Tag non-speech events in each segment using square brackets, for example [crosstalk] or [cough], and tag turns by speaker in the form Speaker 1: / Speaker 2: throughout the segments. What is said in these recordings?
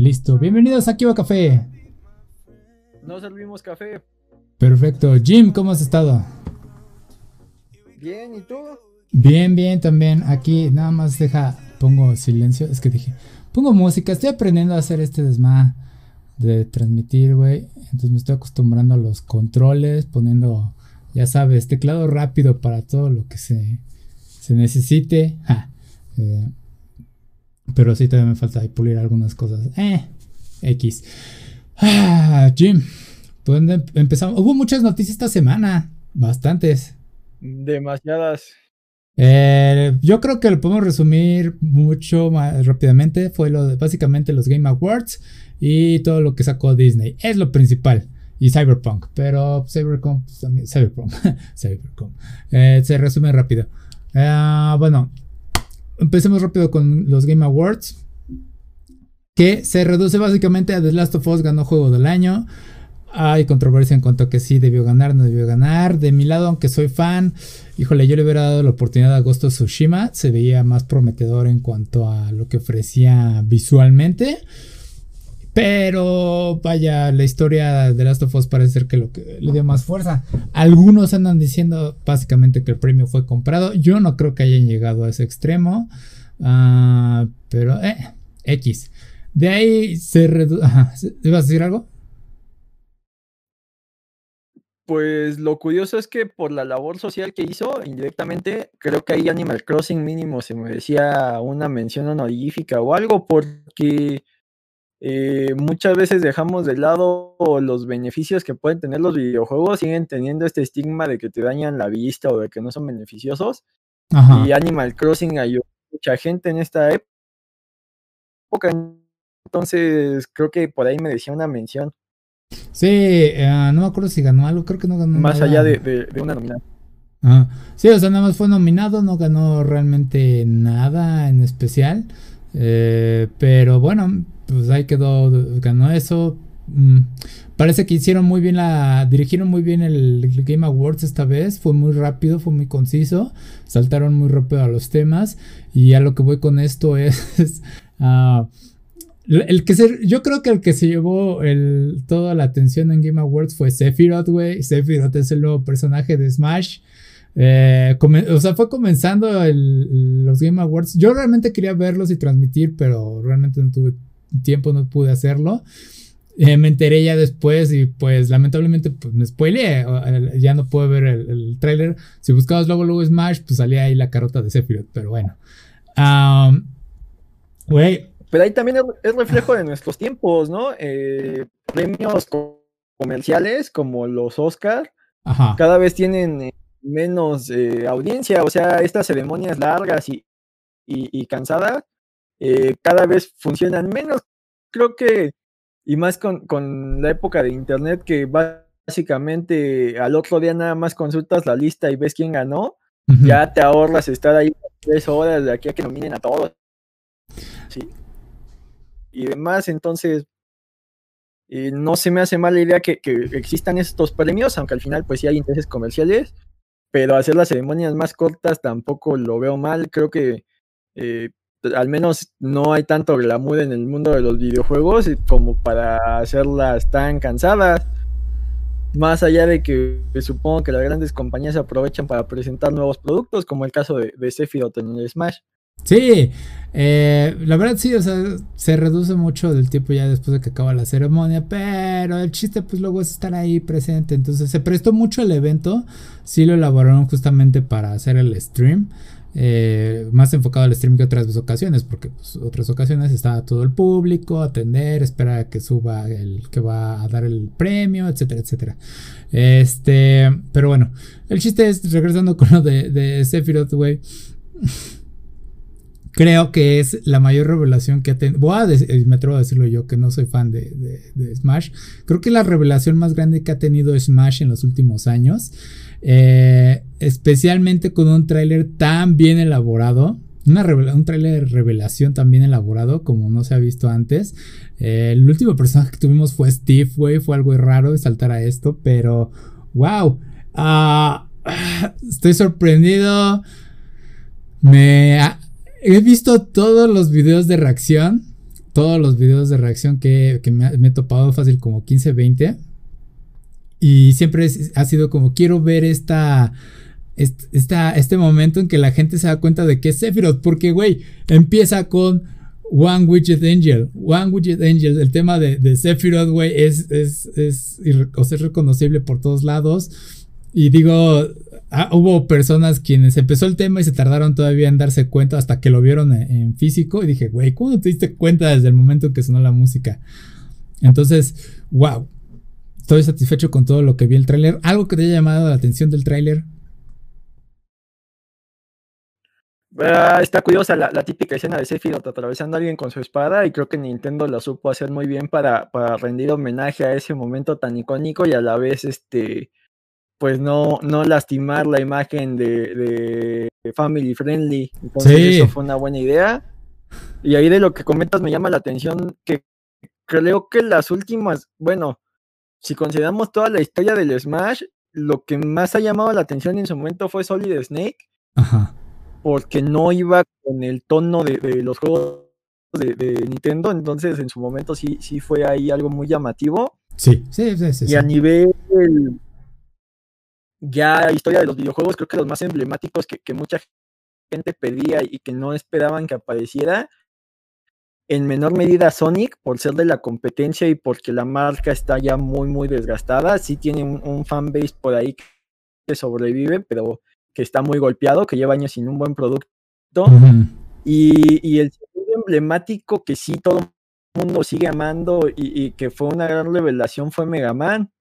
Speaker 1: Listo, bienvenidos a Kiva Café.
Speaker 2: No servimos café.
Speaker 1: Perfecto. Jim, ¿cómo has estado?
Speaker 2: Bien, ¿y tú?
Speaker 1: Bien, bien, también. Aquí nada más deja, pongo silencio. Es que dije, pongo música. Estoy aprendiendo a hacer este desma de transmitir, güey. Entonces me estoy acostumbrando a los controles, poniendo, ya sabes, teclado rápido para todo lo que se, se necesite. Eh, pero sí, todavía me falta pulir algunas cosas. Eh, X. Ah, Jim, pues empezamos? Hubo muchas noticias esta semana. Bastantes.
Speaker 2: Demasiadas.
Speaker 1: Eh, yo creo que lo podemos resumir mucho más rápidamente. Fue lo de, básicamente los Game Awards y todo lo que sacó Disney. Es lo principal. Y Cyberpunk. Pero Cyberpunk pues, también. Cyberpunk. [laughs] Cyberpunk. Eh, se resume rápido. Eh, bueno, empecemos rápido con los Game Awards. Que se reduce básicamente a The Last of Us ganó juego del año. Hay controversia en cuanto a que sí debió ganar, no debió ganar. De mi lado, aunque soy fan, híjole, yo le hubiera dado la oportunidad a Ghost of Tsushima. Se veía más prometedor en cuanto a lo que ofrecía visualmente. Pero vaya, la historia de Last of Us parece ser que lo que le dio más fuerza. Algunos andan diciendo básicamente que el premio fue comprado. Yo no creo que hayan llegado a ese extremo. Ah, pero, eh, X. De ahí se reduce. ¿Ibas a decir algo?
Speaker 2: Pues lo curioso es que por la labor social que hizo, indirectamente, creo que ahí Animal Crossing mínimo se merecía una mención honorífica o algo, porque eh, muchas veces dejamos de lado los beneficios que pueden tener los videojuegos, siguen teniendo este estigma de que te dañan la vista o de que no son beneficiosos. Y Animal Crossing ayudó a mucha gente en esta época, entonces creo que por ahí me decía una mención.
Speaker 1: Sí, eh, no me acuerdo si ganó algo, creo que no ganó.
Speaker 2: Más allá de, una nominada.
Speaker 1: Sí, o sea, nada más fue nominado, no ganó realmente nada en especial. Eh, pero bueno, pues ahí quedó, ganó eso. Mm, parece que hicieron muy bien la. Dirigieron muy bien el, Game Awards esta vez. Fue muy rápido, fue muy conciso. Saltaron muy rápido a los temas. Y a lo que voy con esto [laughs] es. Ah, el que se, yo creo que el que se llevó toda la atención en Game Awards fue Sephiroth, güey. Sephiroth es el nuevo personaje de Smash. Eh, o sea, fue comenzando los Game Awards. Yo realmente quería verlos y transmitir, pero realmente no tuve tiempo, no pude hacerlo. Eh, me enteré ya después y pues lamentablemente pues, me spoileé. Ya no puedo ver el, el tráiler. Si buscabas luego luego Smash, pues salía ahí la carota de Sephiroth, pero bueno. Güey.
Speaker 2: pero ahí también es reflejo de nuestros tiempos, ¿no? Eh, premios comerciales como los Oscar cada vez tienen menos eh, audiencia, o sea, estas ceremonias largas y, y, cansadas eh, cada vez funcionan menos. Creo que, y más con, con, la época de Internet, que básicamente al otro día nada más consultas la lista y ves quién ganó, ya te ahorras estar ahí tres horas de aquí a que nominen a todos. Sí. Y demás, entonces, eh, no se me hace mala idea que, que, existan estos premios, aunque al final pues sí hay intereses comerciales, pero hacer las ceremonias más cortas tampoco lo veo mal. Creo que eh, al menos no hay tanto glamour en el mundo de los videojuegos como para hacerlas tan cansadas. Más allá de que supongo que las grandes compañías aprovechan para presentar nuevos productos, como el caso de, de Sephiroth en el Smash.
Speaker 1: Sí, eh, la verdad sí, o sea, se reduce mucho del tiempo ya después de que acaba la ceremonia, pero el chiste pues luego es estar ahí presente, entonces se prestó mucho el evento, sí lo elaboraron justamente para hacer el stream, eh, más enfocado al stream que otras ocasiones, porque pues, otras ocasiones está todo el público, atender, esperar a que suba el que va a dar el premio, etcétera, etcétera. Este, pero bueno, el chiste es, regresando con lo de, de Sephiroth, güey creo que es la mayor revelación que ha tenido. Voy a me atrevo a decirlo yo, que no soy fan de, Smash. Creo que la revelación más grande que ha tenido Smash en los últimos años. Eh, especialmente con un tráiler tan bien elaborado. Un tráiler de revelación tan bien elaborado como no se ha visto antes. Eh, el último personaje que tuvimos fue Steve, güey. Fue algo raro de saltar a esto, pero wow. Ah, estoy sorprendido. Me he visto todos los videos de reacción. todos los videos de reacción que, me, he topado fácil como 15, 20. Y siempre ha sido como quiero ver esta, esta, este momento en que la gente se da cuenta de que es Sephiroth. Porque, güey, empieza con One Widget Angel. One Widget Angel. El tema de, de Sephiroth, güey, es, es, es, es reconocible por todos lados. Y digo, Ah, hubo personas quienes empezó el tema y se tardaron todavía en darse cuenta hasta que lo vieron en, físico. Y dije, güey, ¿cómo te diste cuenta desde el momento en que sonó la música? Entonces, wow. Estoy satisfecho con todo lo que vi el tráiler. ¿Algo que te haya llamado la atención del tráiler?
Speaker 2: Ah, está curiosa la, típica escena de Sephiroth atravesando a alguien con su espada y creo que Nintendo lo supo hacer muy bien para, para rendir homenaje a ese momento tan icónico y a la vez este pues no, no lastimar la imagen de, family friendly. Entonces eso fue una buena idea. Y ahí de lo que comentas me llama la atención que creo que las últimas, bueno, si consideramos toda la historia del Smash, lo que más ha llamado la atención en su momento fue Solid Snake. Ajá. Porque no iba con el tono de, los juegos de, Nintendo, entonces en su momento sí, sí fue ahí algo muy llamativo.
Speaker 1: Sí, sí, sí. sí
Speaker 2: y a nivel ya historia de los videojuegos, creo que los más emblemáticos que, mucha gente pedía y que no esperaban que apareciera, en menor medida Sonic, por ser de la competencia y porque la marca está ya muy, muy desgastada, sí tiene un, fanbase por ahí que sobrevive, pero que está muy golpeado, que lleva años sin un buen producto. y, y, el emblemático que sí todo el mundo sigue amando y, y, que fue una gran revelación fue Mega Man.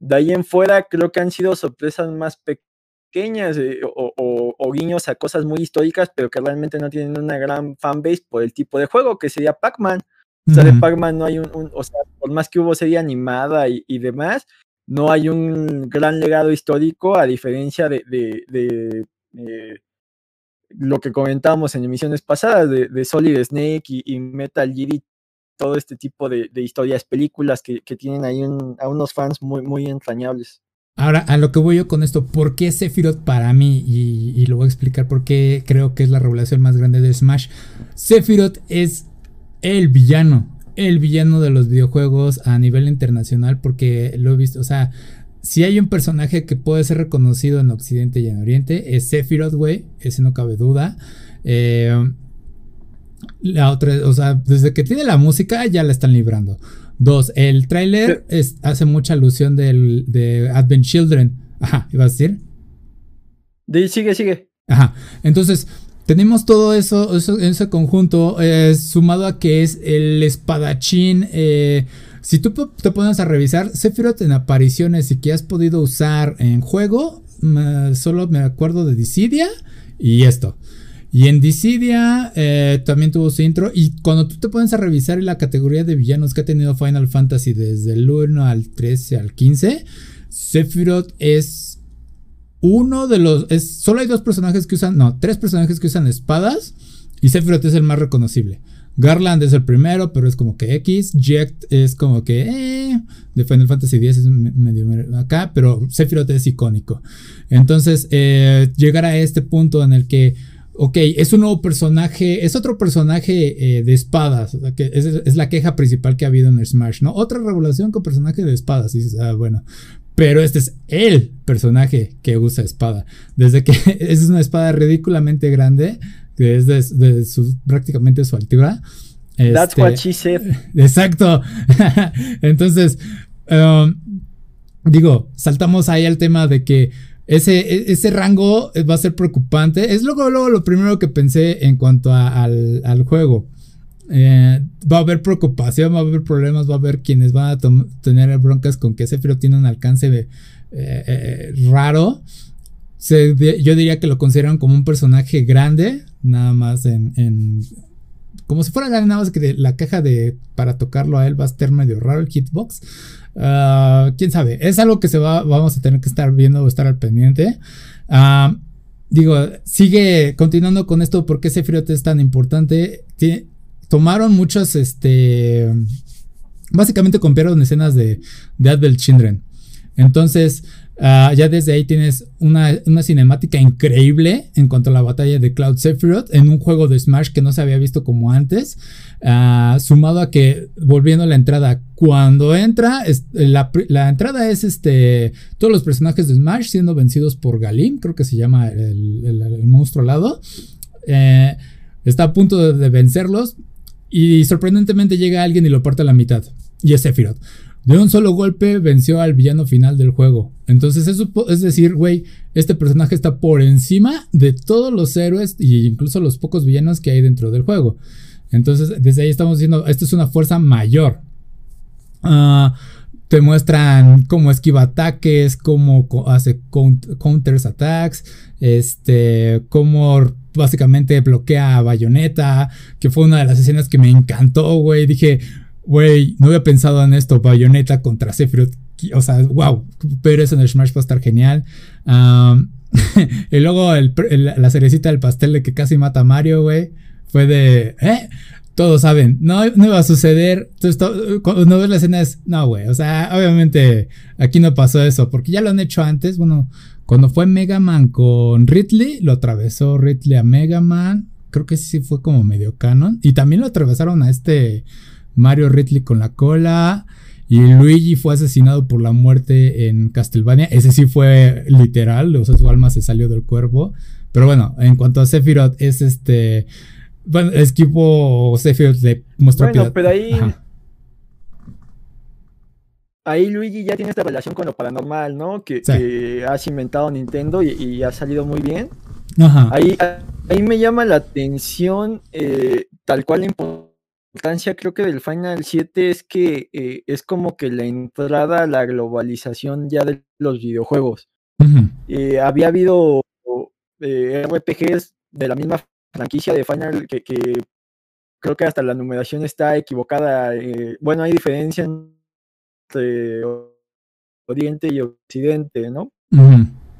Speaker 2: De ahí en fuera creo que han sido sorpresas más pequeñas eh, o, guiños a cosas muy históricas, pero que realmente no tienen una gran fanbase por el tipo de juego, que sería Pac-Man. O sea, de Pac-Man no hay un, o sea, por más que hubo serie animada y, demás, no hay un gran legado histórico, a diferencia de, de, eh, lo que comentábamos en emisiones pasadas de, Solid Snake y, y Metal Gear todo este tipo de, historias, películas que, tienen ahí a unos fans muy, muy entrañables.
Speaker 1: Ahora, a lo que voy yo con esto, ¿por qué Sephiroth para mí? Y, lo voy a explicar por qué creo que es la revelación más grande de Smash. Sephiroth es el villano, el villano de los videojuegos a nivel internacional, porque lo he visto, o sea, si hay un personaje que puede ser reconocido en Occidente y en Oriente, es Sephiroth, güey, ese no cabe duda. Eh, la otra, o sea, desde que tiene la música ya la están librando. Dos, el tráiler hace mucha alusión del, de Advent Children. Ajá, ¿ibas a decir?
Speaker 2: sigue, sigue.
Speaker 1: Ajá, entonces tenemos todo eso, eso en ese conjunto, eh, sumado a que es el espadachín. Eh, si tú te pones a revisar, Sephiroth en apariciones y que has podido usar en juego, solo me acuerdo de Dissidia y esto. Y en Dissidia eh, también tuvo su intro. Y cuando tú te pones a revisar la categoría de villanos que ha tenido Final Fantasy desde el 1 al 13 al 15, Sephiroth es uno de los. Es, solo hay dos personajes que usan. No, tres personajes que usan espadas. Y Sephiroth es el más reconocible. Garland es el primero, pero es como que X. Jekt es como que. Eh, de Final Fantasy X es medio acá, pero Sephiroth es icónico. Entonces, eh, llegar a este punto en el que ok, es un nuevo personaje, es otro personaje eh, de espadas, que es, la queja principal que ha habido en Smash, ¿no? Otra regulación con personaje de espadas, y ah, bueno, pero este es el personaje que usa espada, desde que [laughs] es una espada ridículamente grande, que es de, su, prácticamente su altura.
Speaker 2: That's what este, she said. [laughs]
Speaker 1: Exacto. [laughs] Entonces, um, digo, saltamos ahí al tema de que ese, e, ese rango va a ser preocupante. Es luego, luego lo primero que pensé en cuanto al, juego. Eh, va a haber preocupación, va a haber problemas, va a haber quienes van a tener broncas con que Sephiroth tiene un alcance eh, eh, raro. yo diría que lo consideran como un personaje grande, nada más en, como si fuera nada más que la caja de para tocarlo a él va a estar medio raro el hitbox. Ah, quién sabe, es algo que se va, vamos a tener que estar viendo o estar al pendiente. Ah, digo, sigue continuando con esto, ¿por qué Sephiroth es tan importante? tomaron muchos, este, básicamente copiaron escenas de, de Advent Children. Entonces, Ah, ya desde ahí tienes una, cinemática increíble en cuanto a la batalla de Cloud Sephiroth en un juego de Smash que no se había visto como antes. Ah, sumado a que, volviendo a la entrada, cuando entra, la, entrada es este todos los personajes de Smash siendo vencidos por Galim, creo que se llama el, monstruo alado. Eh, está a punto de, vencerlos y sorprendentemente llega alguien y lo parte a la mitad. Y es Sephiroth. De un solo golpe venció al villano final del juego. Entonces eso es decir, güey, este personaje está por encima de todos los héroes e incluso los pocos villanos que hay dentro del juego. Entonces desde ahí estamos diciendo, esto es una fuerza mayor. Ah, te muestran cómo esquiva ataques, cómo hace counters attacks, este, cómo básicamente bloquea a Bayonetta, que fue una de las escenas que me encantó, güey. Dije, Güey, no había pensado en esto. Bayonetta contra Sephiroth. O sea, wow. Pero eso en el Smash va a estar genial. [laughs] y luego la cerecita del pastel de que casi mata a Mario, güey. Fue de. ¿Eh? Todos saben, no, no iba a suceder. Entonces, cuando ves la escena es. No, güey. O sea, obviamente aquí no pasó eso. Porque ya lo han hecho antes. Bueno, cuando fue Mega Man con Ridley, lo atravesó Ridley a Mega Man. Creo que sí fue como medio canon. Y también lo atravesaron a este Mario Ridley con la cola. Y Luigi fue asesinado por la muerte en Castlevania. Ese sí fue literal, o sea, su alma se salió del cuerpo. Pero bueno, en cuanto a Sephiroth, es este. Bueno, es equipo Sephiroth le mostró
Speaker 2: Bueno, pero ahí. Ahí Luigi ya tiene esta relación con lo paranormal, ¿no? Que, has inventado Nintendo y, ha salido muy bien. Ajá. Ahí, ahí me llama la atención eh, tal cual la importancia creo que del Final 7 es que eh, es como que la entrada a la globalización ya de los videojuegos. Eh, había habido eh, RPGs de la misma franquicia de Final que, creo que hasta la numeración está equivocada. bueno, hay diferencia entre Oriente y Occidente, ¿no?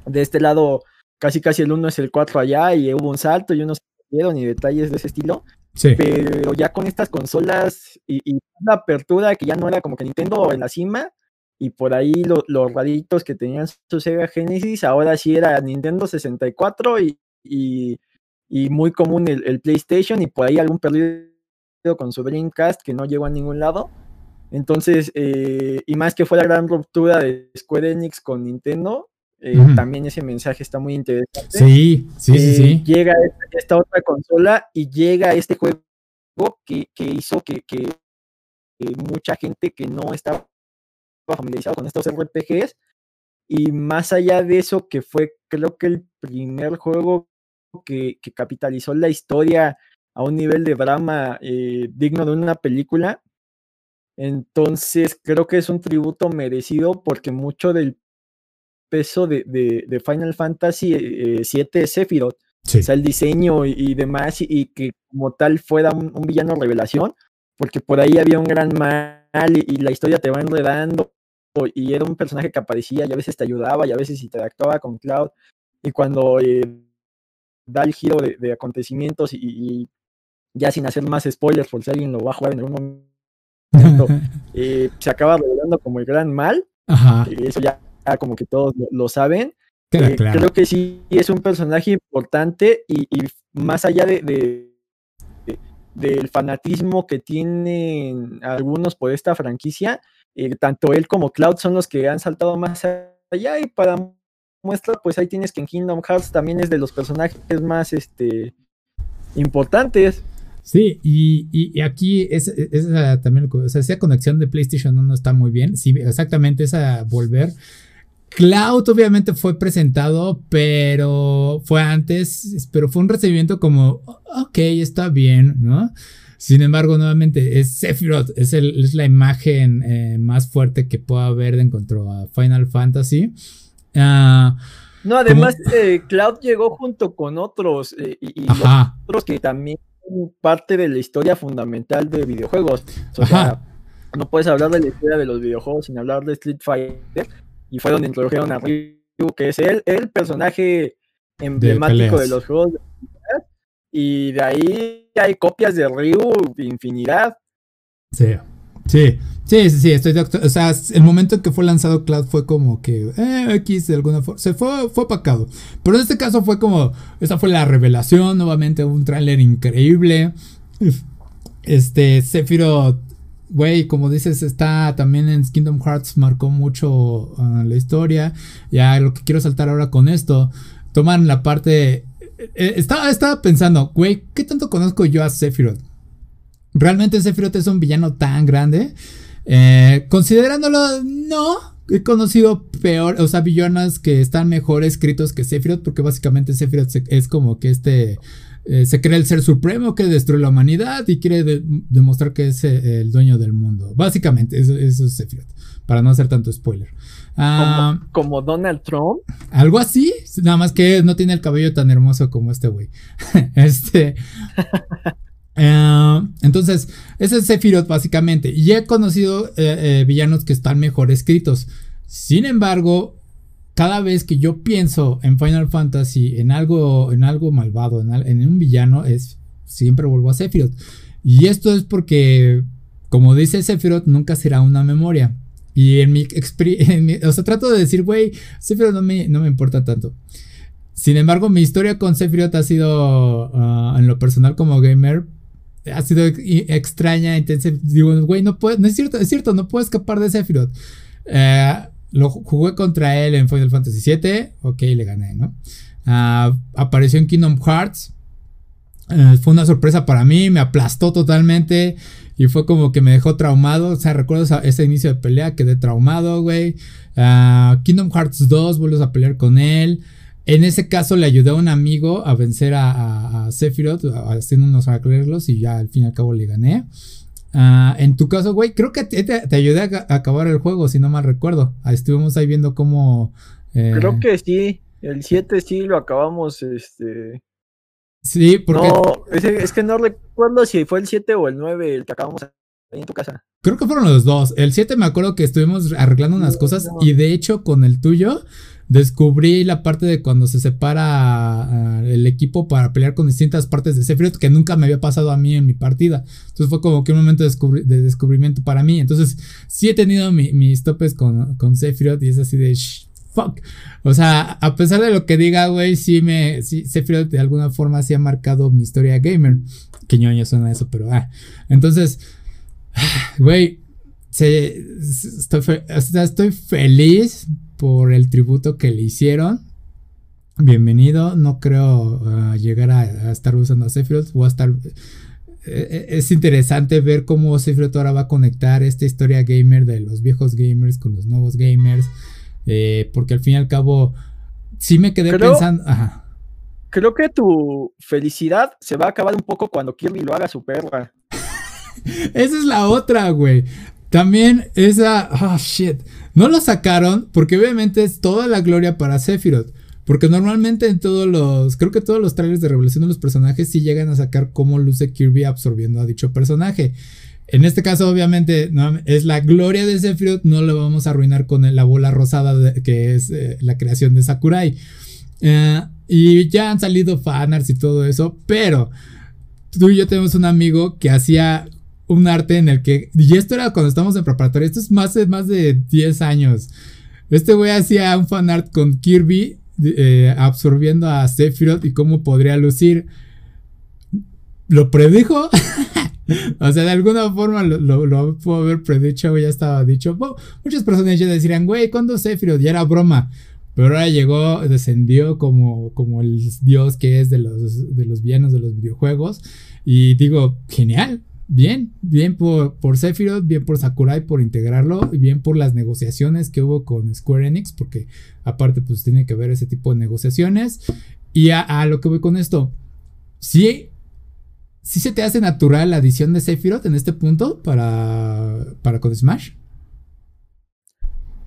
Speaker 2: De este lado, casi casi el 1 es el 4 allá y hubo un salto y unos se y detalles de ese estilo. Pero ya con estas consolas y, una apertura que ya no era como que Nintendo en la cima, y por ahí los raditos que tenían su Sega Genesis, ahora sí era Nintendo 64 y, y, muy común el, PlayStation, y por ahí algún perdido con su Dreamcast que no llegó a ningún lado. Entonces, eh, y más que fue la gran ruptura de Square Enix con Nintendo, eh, también ese mensaje está muy interesante.
Speaker 1: Sí, sí, sí, sí.
Speaker 2: Eh, llega esta, otra consola y llega este juego que, hizo que, mucha gente que no estaba familiarizada con estos RPGs y más allá de eso que fue creo que el primer juego que, capitalizó la historia a un nivel de drama eh, digno de una película. Entonces creo que es un tributo merecido porque mucho del peso de, Final Fantasy VII eh, Sephiroth. O sea, el diseño y, demás, y, que como tal fuera un, villano revelación, porque por ahí había un gran mal y, la historia te va enredando, y era un personaje que aparecía y a veces te ayudaba y a veces interactuaba con Cloud, y cuando eh, da el giro de, acontecimientos y, ya sin hacer más spoilers, por si alguien lo va a jugar en algún momento, [laughs] eh, se acaba revelando como el gran mal, y eso ya como que todos lo, saben. Eh, creo que sí es un personaje importante y, más allá de, del fanatismo que tienen algunos por esta franquicia, eh, tanto él como Cloud son los que han saltado más allá y para muestra, pues ahí tienes que en Kingdom Hearts también es de los personajes más este, importantes.
Speaker 1: Sí, y, aquí es, también, o sea, esa conexión de PlayStation 1 está muy bien. Sí, exactamente, esa volver Cloud obviamente fue presentado, pero fue antes, pero fue un recibimiento como, ok, está bien, ¿no? Sin embargo, nuevamente, es Sephiroth, es, es la imagen eh, más fuerte que pueda haber en cuanto a Final Fantasy. Ah,
Speaker 2: no, además, eh, Cloud llegó junto con otros, eh, y, otros que también son parte de la historia fundamental de videojuegos. O sea, no puedes hablar de la historia de los videojuegos sin hablar de Street Fighter y fue donde introdujeron a Ryu, que es el, el personaje emblemático de, los juegos. Y de ahí hay copias de Ryu infinidad.
Speaker 1: Sí, Sí, sí, sí, estoy de O sea, el momento en que fue lanzado Cloud fue como que eh, X de alguna forma. Se fue, fue opacado. Pero en este caso fue como. Esta fue la revelación. Nuevamente, un tráiler increíble. Este, Sephiroth. Güey, como dices, está también en Kingdom Hearts, marcó mucho ah, la historia. Ya lo que quiero saltar ahora con esto, toman la parte. Eh, eh, estaba, estaba pensando, güey, ¿qué tanto conozco yo a Sephiroth? ¿Realmente Sephiroth es un villano tan grande? Eh, considerándolo, no. He conocido peor, o sea, villanos que están mejor escritos que Sephiroth, porque básicamente Sephiroth es como que este. Eh, se cree el ser supremo que destruye la humanidad y quiere demostrar que es eh, el dueño del mundo. Básicamente, eso, es Sephiroth, para no hacer tanto spoiler.
Speaker 2: Ah, ¿Como, Donald Trump.
Speaker 1: Algo así, nada más que no tiene el cabello tan hermoso como este güey. [laughs] este. [laughs] Eh, entonces, ese es Sephiroth básicamente. Y he conocido eh, eh, villanos que están mejor escritos. Sin embargo, cada vez que yo pienso en Final Fantasy, en algo, en algo malvado, en, un villano, es siempre vuelvo a Sephiroth. Y esto es porque, como dice Sephiroth, nunca será una memoria. Y en mi, experiencia, [laughs] o sea, trato de decir, güey, Sephiroth no me, no me importa tanto. Sin embargo, mi historia con Sephiroth ha sido, ah, en lo personal como gamer, ha sido extraña, entonces digo, güey, no no es cierto, es cierto, no puedo escapar de Sephiroth. Eh, lo jugué contra él en Final Fantasy VII, ok, le gané, ¿no? Ah, apareció en Kingdom Hearts, eh, fue una sorpresa para mí, me aplastó totalmente y fue como que me dejó traumado, o sea, recuerdo ese inicio de pelea, quedé traumado, güey. Ah, Kingdom Hearts 2, vuelves a pelear con él. En ese caso le ayudé a un amigo a vencer a, a, Sephiroth haciendo unos arreglos y ya al fin y al cabo le gané. Ah, en tu caso, güey, creo que te, ayudé a, acabar el juego, si no mal recuerdo. Estuvimos ahí viendo cómo...
Speaker 2: Eh, creo que sí, el 7 sí lo acabamos, este...
Speaker 1: Sí, porque...
Speaker 2: No, es, que no recuerdo si fue el 7 o el 9 el que acabamos ahí en tu casa.
Speaker 1: Creo que fueron los dos. El 7 me acuerdo que estuvimos arreglando unas cosas y de hecho con el tuyo descubrí la parte de cuando se separa ah, el equipo para pelear con distintas partes de Sephiroth que nunca me había pasado a mí en mi partida. Entonces fue como que un momento de, descubrimiento para mí. Entonces sí he tenido mis topes con, con Sephiroth y es así de fuck. O sea, a pesar de lo que diga, güey, sí me. Sí, Sephiroth de alguna forma sí ha marcado mi historia gamer. Que ñoño suena eso, pero ah. Entonces, güey, estoy, estoy feliz por el tributo que le hicieron. Bienvenido. No creo uh, llegar a, estar usando a Sephiroth. Voy a estar. Eh, eh, es interesante ver cómo Sephiroth ahora va a conectar esta historia gamer de los viejos gamers con los nuevos gamers. Eh, porque al fin y al cabo, sí me quedé pensando.
Speaker 2: Creo que tu felicidad se va a acabar un poco cuando Kirby lo haga su perra. [laughs]
Speaker 1: Esa es la otra, güey. También esa. Oh, shit. No lo sacaron porque obviamente es toda la gloria para Sephiroth. Porque normalmente en todos los. Creo que todos los trailers de revelación de los personajes sí llegan a sacar cómo luce Kirby absorbiendo a dicho personaje. En este caso, obviamente, es la gloria de Sephiroth. No lo vamos a arruinar con la bola rosada que es eh, la creación de Sakurai. Eh, y ya han salido fanarts y todo eso. Pero tú y yo tenemos un amigo que hacía un arte en el que. Y esto era cuando estábamos en preparatoria. Esto es más de, más de 10 años. Este güey hacía un fanart con Kirby eh, absorbiendo a Sephiroth y cómo podría lucir. ¿Lo predijo? [laughs] o sea, de alguna forma lo, lo, puedo haber predicho, ya estaba dicho. muchas personas ya decían, güey, ¿cuándo Sephiroth? Ya era broma. Pero ahora llegó, descendió como, como el dios que es de los, de los villanos de los videojuegos. Y digo, genial bien, bien por, por Sephiroth, bien por Sakurai por integrarlo, y bien por las negociaciones que hubo con Square Enix, porque aparte pues tiene que ver ese tipo de negociaciones. Y a, lo que voy con esto, sí, sí se te hace natural la adición de Sephiroth en este punto para, para con Smash.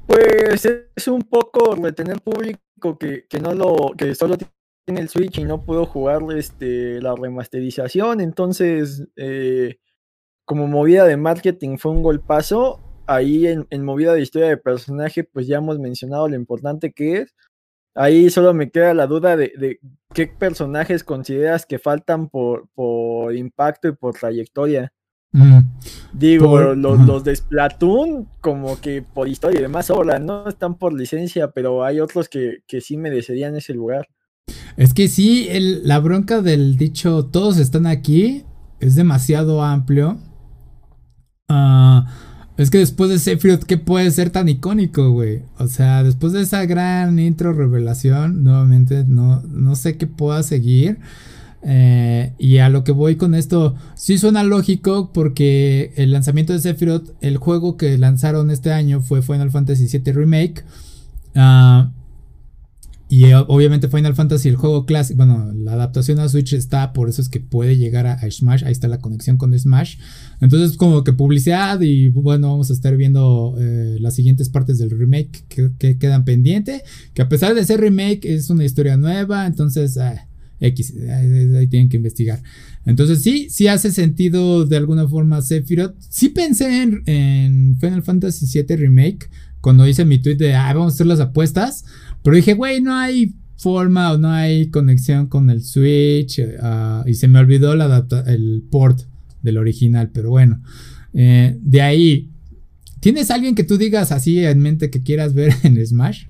Speaker 2: Pues es un poco retener público que, que no lo, que solo tiene el Switch y no puedo jugar este, la remasterización, entonces eh, como movida de marketing fue un golpazo. Ahí en, movida de historia de personaje, pues ya hemos mencionado lo importante que es. Ahí solo me queda la duda de, qué personajes consideras que faltan por, por impacto y por trayectoria.
Speaker 1: Mm.
Speaker 2: Digo, los, de Splatoon, como que por historia y demás ahora no están por licencia, pero hay otros que, que sí merecerían ese lugar.
Speaker 1: Es que sí, la bronca del dicho todos están aquí es demasiado amplio. Ah, es que después de Sephiroth, ¿qué puede ser tan icónico, güey? O sea, después de esa gran intro revelación, nuevamente no, no sé qué pueda seguir. Eh, y a lo que voy con esto, sí suena lógico porque el lanzamiento de Sephiroth, el juego que lanzaron este año fue Final Fantasy VII Remake. Uh, y eh, obviamente Final Fantasy, el juego clásico, bueno, la adaptación a Switch está, por eso es que puede llegar a, Smash, ahí está la conexión con Smash. Entonces como que publicidad y bueno, vamos a estar viendo eh, las siguientes partes del remake que, quedan pendientes, que a pesar de ser remake es una historia nueva, entonces... Ah, X, ahí, tienen que investigar. Entonces sí, sí hace sentido de alguna forma Sephiroth. Sí pensé en, en Final Fantasy VII Remake cuando hice mi tweet de, ah, vamos a hacer las apuestas. Pero dije, güey, no hay forma o no hay conexión con el Switch. Ah, y se me olvidó la el port del original. Pero bueno, eh, de ahí, ¿tienes alguien que tú digas así en mente que quieras ver [laughs] en Smash?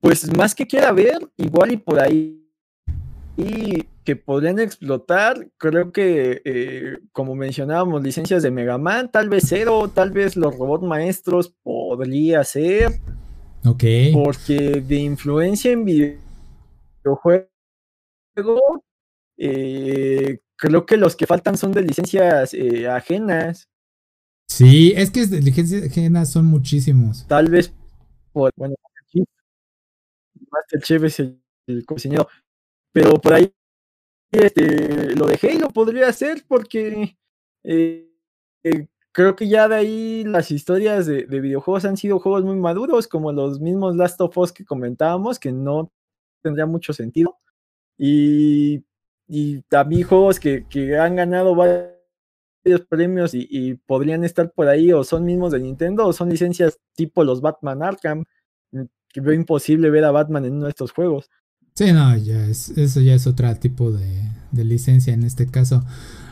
Speaker 2: Pues más que quiera ver, igual y por ahí y que podrían explotar, creo que, eh, como mencionábamos, licencias de Mega Man, tal vez Zero, tal vez los robots maestros podría ser.
Speaker 1: Ok.
Speaker 2: Porque de influencia en videojuego, eh, creo que los que faltan son de licencias eh, ajenas.
Speaker 1: Sí, es que de licencias ajenas son muchísimos.
Speaker 2: Tal vez por, bueno, Master Chief es el, el cocinero, pero por ahí este, lo dejé y lo podría hacer porque eh, eh, creo que ya de ahí las historias de, videojuegos han sido juegos muy maduros, como los mismos Last of Us que comentábamos, que no tendría mucho sentido. Y, también juegos que, han ganado varios premios y, podrían estar por ahí, o son mismos de Nintendo, o son licencias tipo los Batman Arkham, que veo imposible ver a Batman en uno de estos juegos.
Speaker 1: Sí, no, ya es, eso ya es otro tipo de, licencia en este caso.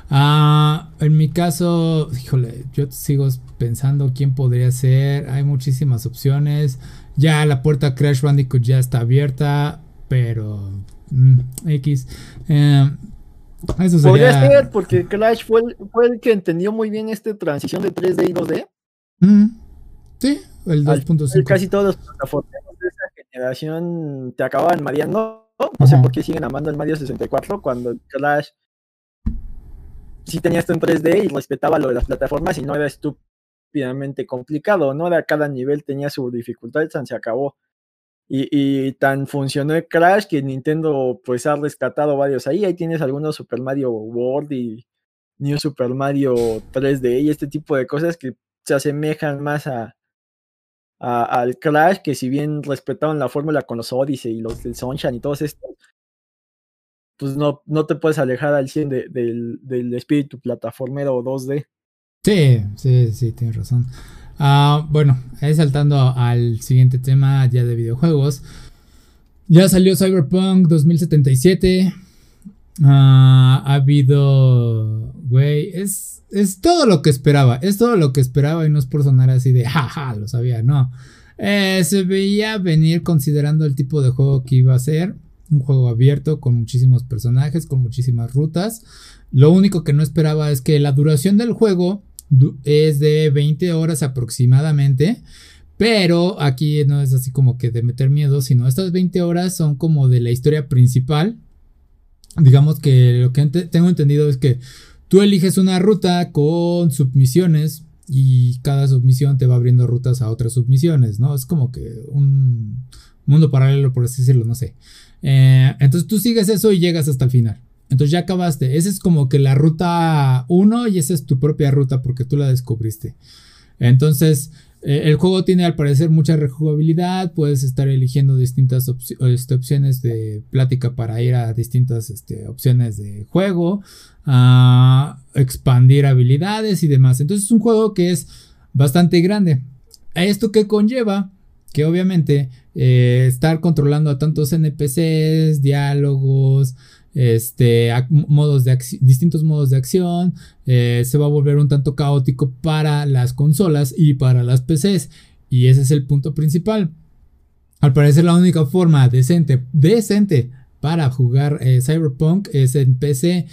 Speaker 1: Ah, en mi caso, híjole, yo sigo pensando quién podría ser. Hay muchísimas opciones. Ya la puerta Crash Bandicoot ya está abierta, pero mm, X. Eh,
Speaker 2: eso sería... Podría ser porque Crash fue el, que entendió muy bien esta transición de 3D y 2D.
Speaker 1: Mm, sí, el 2.5.
Speaker 2: Casi todos los plataformas generación te acababan mareando. No sé por qué siguen amando el Mario 64 cuando el Clash sí tenía esto en 3D y respetaba lo de las plataformas y no era estúpidamente complicado, ¿no? Era cada nivel tenía su dificultad, y se acabó. Y, tan funcionó el Crash que Nintendo pues ha rescatado varios ahí. Ahí tienes algunos Super Mario World y New Super Mario 3D y este tipo de cosas que se asemejan más a, al Crash, que si bien respetaban la fórmula con los Odyssey y los del Sunshine y todos estos, pues no, no te puedes alejar al 100 del, del, espíritu plataformero 2D.
Speaker 1: Sí, sí, sí, tienes razón. Ah, bueno, saltando al siguiente tema ya de videojuegos. Ya salió Cyberpunk 2077. Ah, ha habido, güey, es es todo lo que esperaba. Es todo lo que esperaba y no es por sonar así de jaja, lo sabía, no. Eh, se veía venir considerando el tipo de juego que iba a ser. Un juego abierto con muchísimos personajes, con muchísimas rutas. Lo único que no esperaba es que la duración del juego es de 20 horas aproximadamente. Pero aquí no es así como que de meter miedo, sino estas 20 horas son como de la historia principal. Digamos que lo que tengo entendido es que Tú eliges una ruta con submisiones y cada submisión te va abriendo rutas a otras submisiones, ¿no? Es como que un mundo paralelo, por así decirlo, no sé. Eh, entonces tú sigues eso y llegas hasta el final. Entonces ya acabaste. Esa es como que la ruta 1 y esa es tu propia ruta porque tú la descubriste. Entonces eh, el juego tiene al parecer mucha rejugabilidad, puedes estar eligiendo distintas este, opciones de plática para ir a distintas este, opciones de juego, a expandir habilidades y demás. Entonces es un juego que es bastante grande. ¿Esto que conlleva? que obviamente eh, estar controlando a tantos NPCs, diálogos, este, modos de distintos modos de acción, eh, se va a volver un tanto caótico para las consolas y para las PCs. Y ese es el punto principal. Al parecer la única forma decente, decente para jugar eh, Cyberpunk es en PC.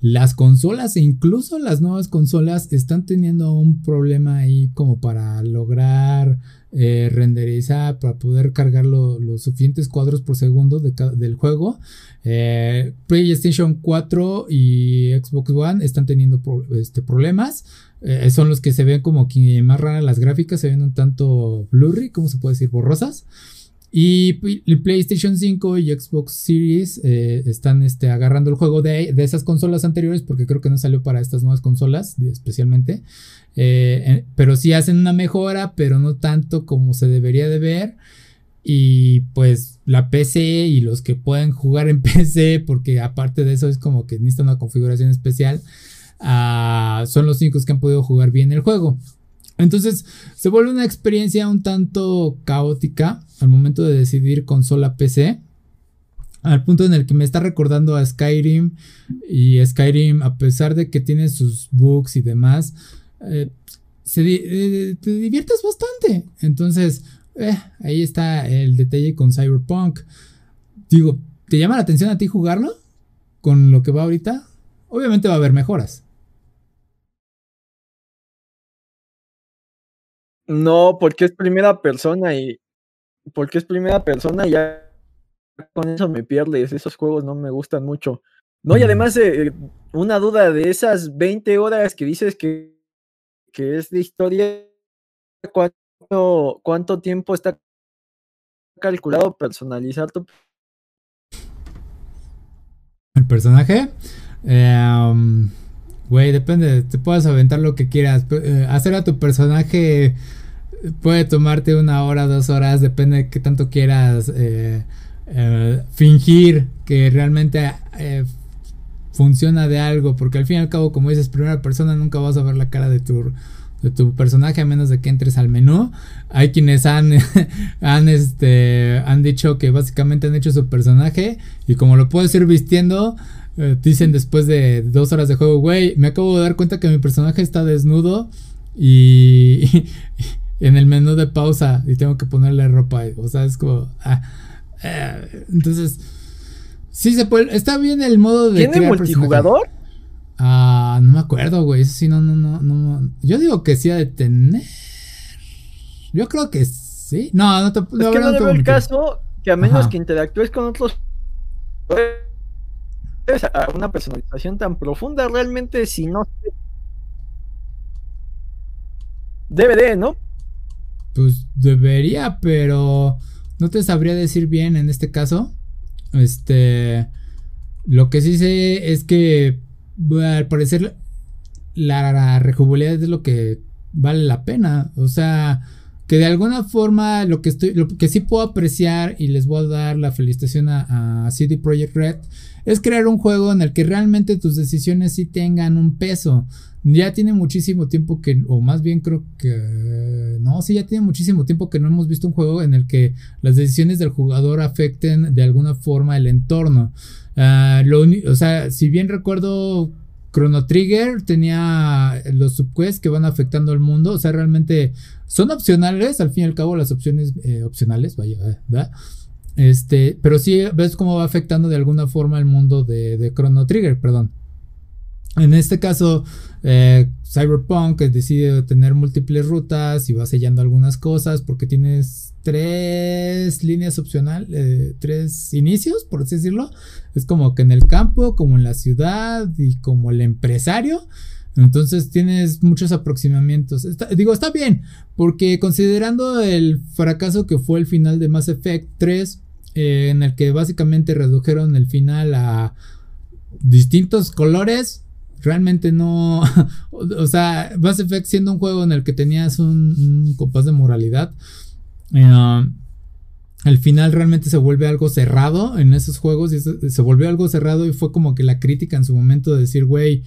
Speaker 1: Las consolas e incluso las nuevas consolas están teniendo un problema ahí como para lograr eh, renderizar, para poder cargar los suficientes cuadros por segundo del juego. Eh, PlayStation 4 y Xbox One están teniendo este, problemas. Eh, son los que se ven como que más raras las gráficas, se ven un tanto blurry, ¿cómo se puede decir? Borrosas. Y PlayStation 5 y Xbox Series eh, están este, agarrando el juego de, esas consolas anteriores porque creo que no salió para estas nuevas consolas especialmente. Eh, pero sí hacen una mejora, pero no tanto como se debería de ver. Y pues la PC y los que pueden jugar en [laughs] PC, porque aparte de eso es como que necesitan una configuración especial, ah, son los únicos que han podido jugar bien el juego. Entonces se vuelve una experiencia un tanto caótica al momento de decidir consola PC. Al punto en el que me está recordando a Skyrim. Y Skyrim, a pesar de que tiene sus bugs y demás, eh, eh, te diviertes bastante. Entonces, eh, ahí está el detalle con Cyberpunk. Digo, ¿te llama la atención a ti jugarlo? Con lo que va ahorita. Obviamente va a haber mejoras.
Speaker 2: No, porque es primera persona y porque es primera persona y ya con eso me pierdes. Esos juegos no me gustan mucho. No, y además, eh, una duda de esas 20 horas que dices que, que es de historia, ¿cuánto, ¿cuánto tiempo está calculado personalizar tu
Speaker 1: el personaje? Eh, Güey, depende, te puedes aventar lo que quieras. Eh, hacer a tu personaje puede tomarte una hora, dos horas, depende de qué tanto quieras eh, eh, fingir que realmente funciona de algo, porque al fin y al cabo, como dices, primera persona nunca vas a ver la cara de tu, de tu personaje a menos de que entres al menú. Hay quienes han, [laughs] han, este, han dicho que básicamente han hecho su personaje y como lo puedes ir vistiendo eh, dicen después de dos horas de juego, güey, me acabo de dar cuenta que mi personaje está desnudo y, [laughs] en el menú de pausa y tengo que ponerle ropa. O sea, es como... Ah, eh, entonces, sí se puede... Está bien el modo de...
Speaker 2: ¿Tiene multijugador?
Speaker 1: Ah, no me acuerdo, güey. Eso sí, no, no, no, no. Yo digo que sí ha de tener. Yo creo que sí. No, no te.
Speaker 2: Es que no, no el caso que a menos que interactúes con otros una personalización tan profunda realmente si no DVD, ¿no?
Speaker 1: Pues debería, pero no te sabría decir bien en este caso. Este, lo que sí sé es que al parecer la rejubilidad es lo que vale la pena. O sea, que de alguna forma lo que estoy, lo que sí puedo apreciar y les voy a dar la felicitación a, a CD Projekt Red es crear un juego en el que realmente tus decisiones sí tengan un peso. Ya tiene muchísimo tiempo que, o más bien creo que, no, sí, ya tiene muchísimo tiempo que no hemos visto un juego en el que las decisiones del jugador afecten de alguna forma el entorno. Ah, o sea, si bien recuerdo, Chrono Trigger tenía los subquests que van afectando al mundo, o sea, realmente son opcionales, al fin y al cabo las opciones eh, opcionales, vaya, ¿verdad? Este, pero sí ves cómo va afectando de alguna forma el mundo de, de Chrono Trigger, perdón. En este caso, eh, Cyberpunk decide tener múltiples rutas y va sellando algunas cosas porque tienes tres líneas opcionales, eh, tres inicios, por así decirlo. Es como que en el campo, como en la ciudad y como el empresario. Entonces tienes muchos aproximamientos. digo, está bien, porque considerando el fracaso que fue el final de Mass Effect 3, eh, en el que básicamente redujeron el final a distintos colores. Realmente no. [laughs] o sea, Mass Effect siendo un juego en el que tenías un, compás de moralidad. Eh, al final realmente se vuelve algo cerrado en esos juegos. Y se, volvió algo cerrado y fue como que la crítica en su momento de decir, güey.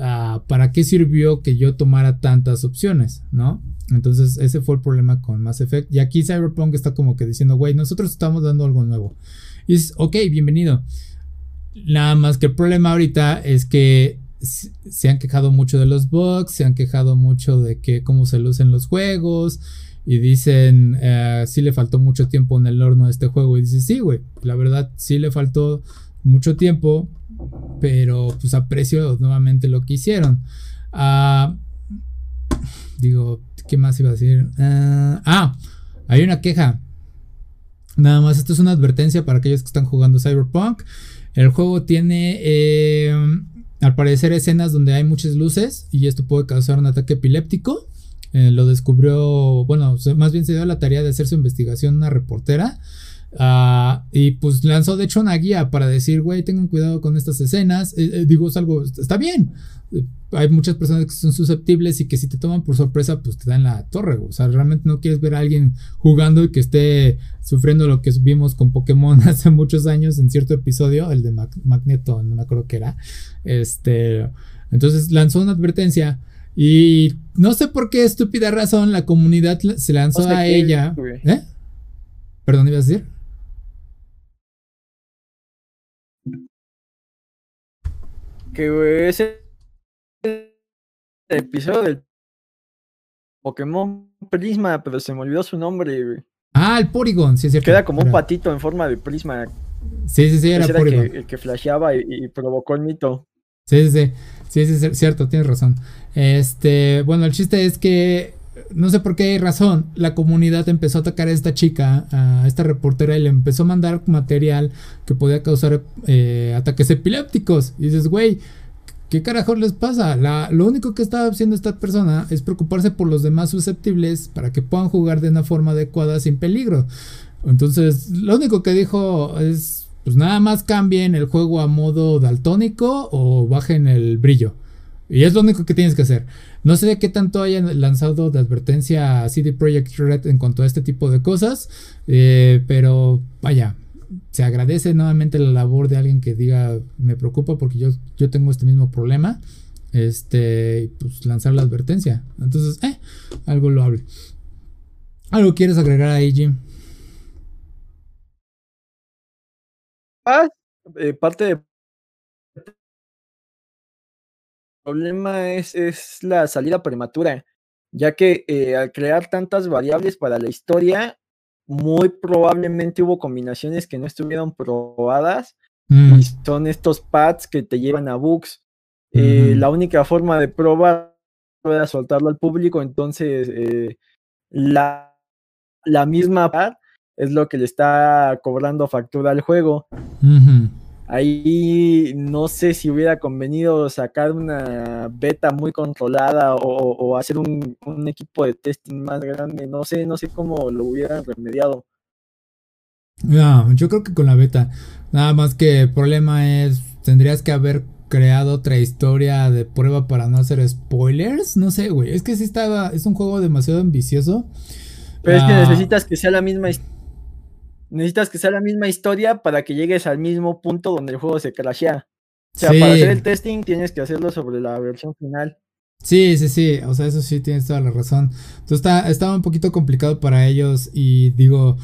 Speaker 1: Ah, ¿Para qué sirvió que yo tomara tantas opciones? ¿No? Entonces, ese fue el problema con Mass Effect. Y aquí Cyberpunk está como que diciendo, güey, nosotros estamos dando algo nuevo. Y es, ok, bienvenido. Nada más que el problema ahorita es que se han quejado mucho de los bugs, se han quejado mucho de que cómo se lucen los juegos. Y dicen, eh, sí le faltó mucho tiempo en el horno de este juego. Y dice, sí, güey, la verdad sí le faltó mucho tiempo, pero pues aprecio nuevamente lo que hicieron. Ah, digo, ¿qué más iba a decir? ah, ah hay una queja. Nada más, esto es una advertencia para aquellos que están jugando Cyberpunk. El juego tiene, eh, al parecer, escenas donde hay muchas luces y esto puede causar un ataque epiléptico. Eh, lo descubrió, bueno, más bien se dio la tarea de hacer su investigación una reportera. Ah, y pues lanzó de hecho una guía para decir, güey, tengan cuidado con estas escenas. Eh, digo, es algo, está bien hay muchas personas que son susceptibles y que si te toman por sorpresa, pues te dan la torre. O sea, realmente no quieres ver a alguien jugando y que esté sufriendo lo que vimos con Pokémon [laughs] hace muchos años en cierto episodio, el de Magneto, no me acuerdo qué era. Este, entonces lanzó una advertencia y no sé por qué estúpida razón la comunidad se lanzó a ella. ¿Eh? Perdón, ibas a decir.
Speaker 2: Que ese episodio del Pokémon Prisma, pero se me olvidó su nombre,
Speaker 1: Ah, el Porygon, sí, es cierto.
Speaker 2: Queda como un patito en forma de prisma.
Speaker 1: Sí, sí, sí, era, Porygon.
Speaker 2: El que, flasheaba y, provocó el mito.
Speaker 1: Sí, sí, sí. Sí, sí, es cierto, tienes razón. Este, bueno, el chiste es que no sé por qué razón, la comunidad empezó a atacar a esta chica, a esta reportera, y le empezó a mandar material que podía causar eh, ataques epilépticos. Y dices, güey, ¿Qué carajo les pasa? lo único que está haciendo esta persona es preocuparse por los demás susceptibles para que puedan jugar de una forma adecuada sin peligro. Entonces, lo único que dijo es, pues nada más cambien el juego a modo daltónico o bajen el brillo. Y es lo único que tienes que hacer. No sé de qué tanto hayan lanzado de advertencia a CD Projekt Red en cuanto a este tipo de cosas, eh, pero vaya, se agradece nuevamente la labor de alguien que diga, me preocupa porque yo, yo tengo este mismo problema. Este, pues lanzar la advertencia. Entonces, eh, algo lo hable. ¿Algo quieres agregar ahí, Jim?
Speaker 2: Ah, eh, parte del problema es, es la salida prematura, ya que eh, al crear tantas variables para la historia, muy probablemente hubo combinaciones que no estuvieron probadas mm. y son estos pads que te llevan a bugs. Eh, la única forma de probar era soltarlo al público, entonces eh, la, la misma pad es lo que le está cobrando factura al juego. Ahí no sé si hubiera convenido sacar una beta muy controlada o, hacer un, equipo de testing más grande. No sé, no sé cómo lo hubieran remediado.
Speaker 1: No, yo creo que con la beta. Nada más que el problema es, tendrías que haber creado otra historia de prueba para no hacer spoilers. No sé, güey. Es que sí estaba, es un juego demasiado ambicioso.
Speaker 2: Pero es que ah. necesitas que sea la misma historia necesitas que sea la misma historia para que llegues al mismo punto donde el juego se crashea. O sea, para hacer el testing tienes que hacerlo sobre la versión final.
Speaker 1: Sí, sí, sí, o sea, eso sí tienes toda la razón. Entonces está, estaba un poquito complicado para ellos y digo,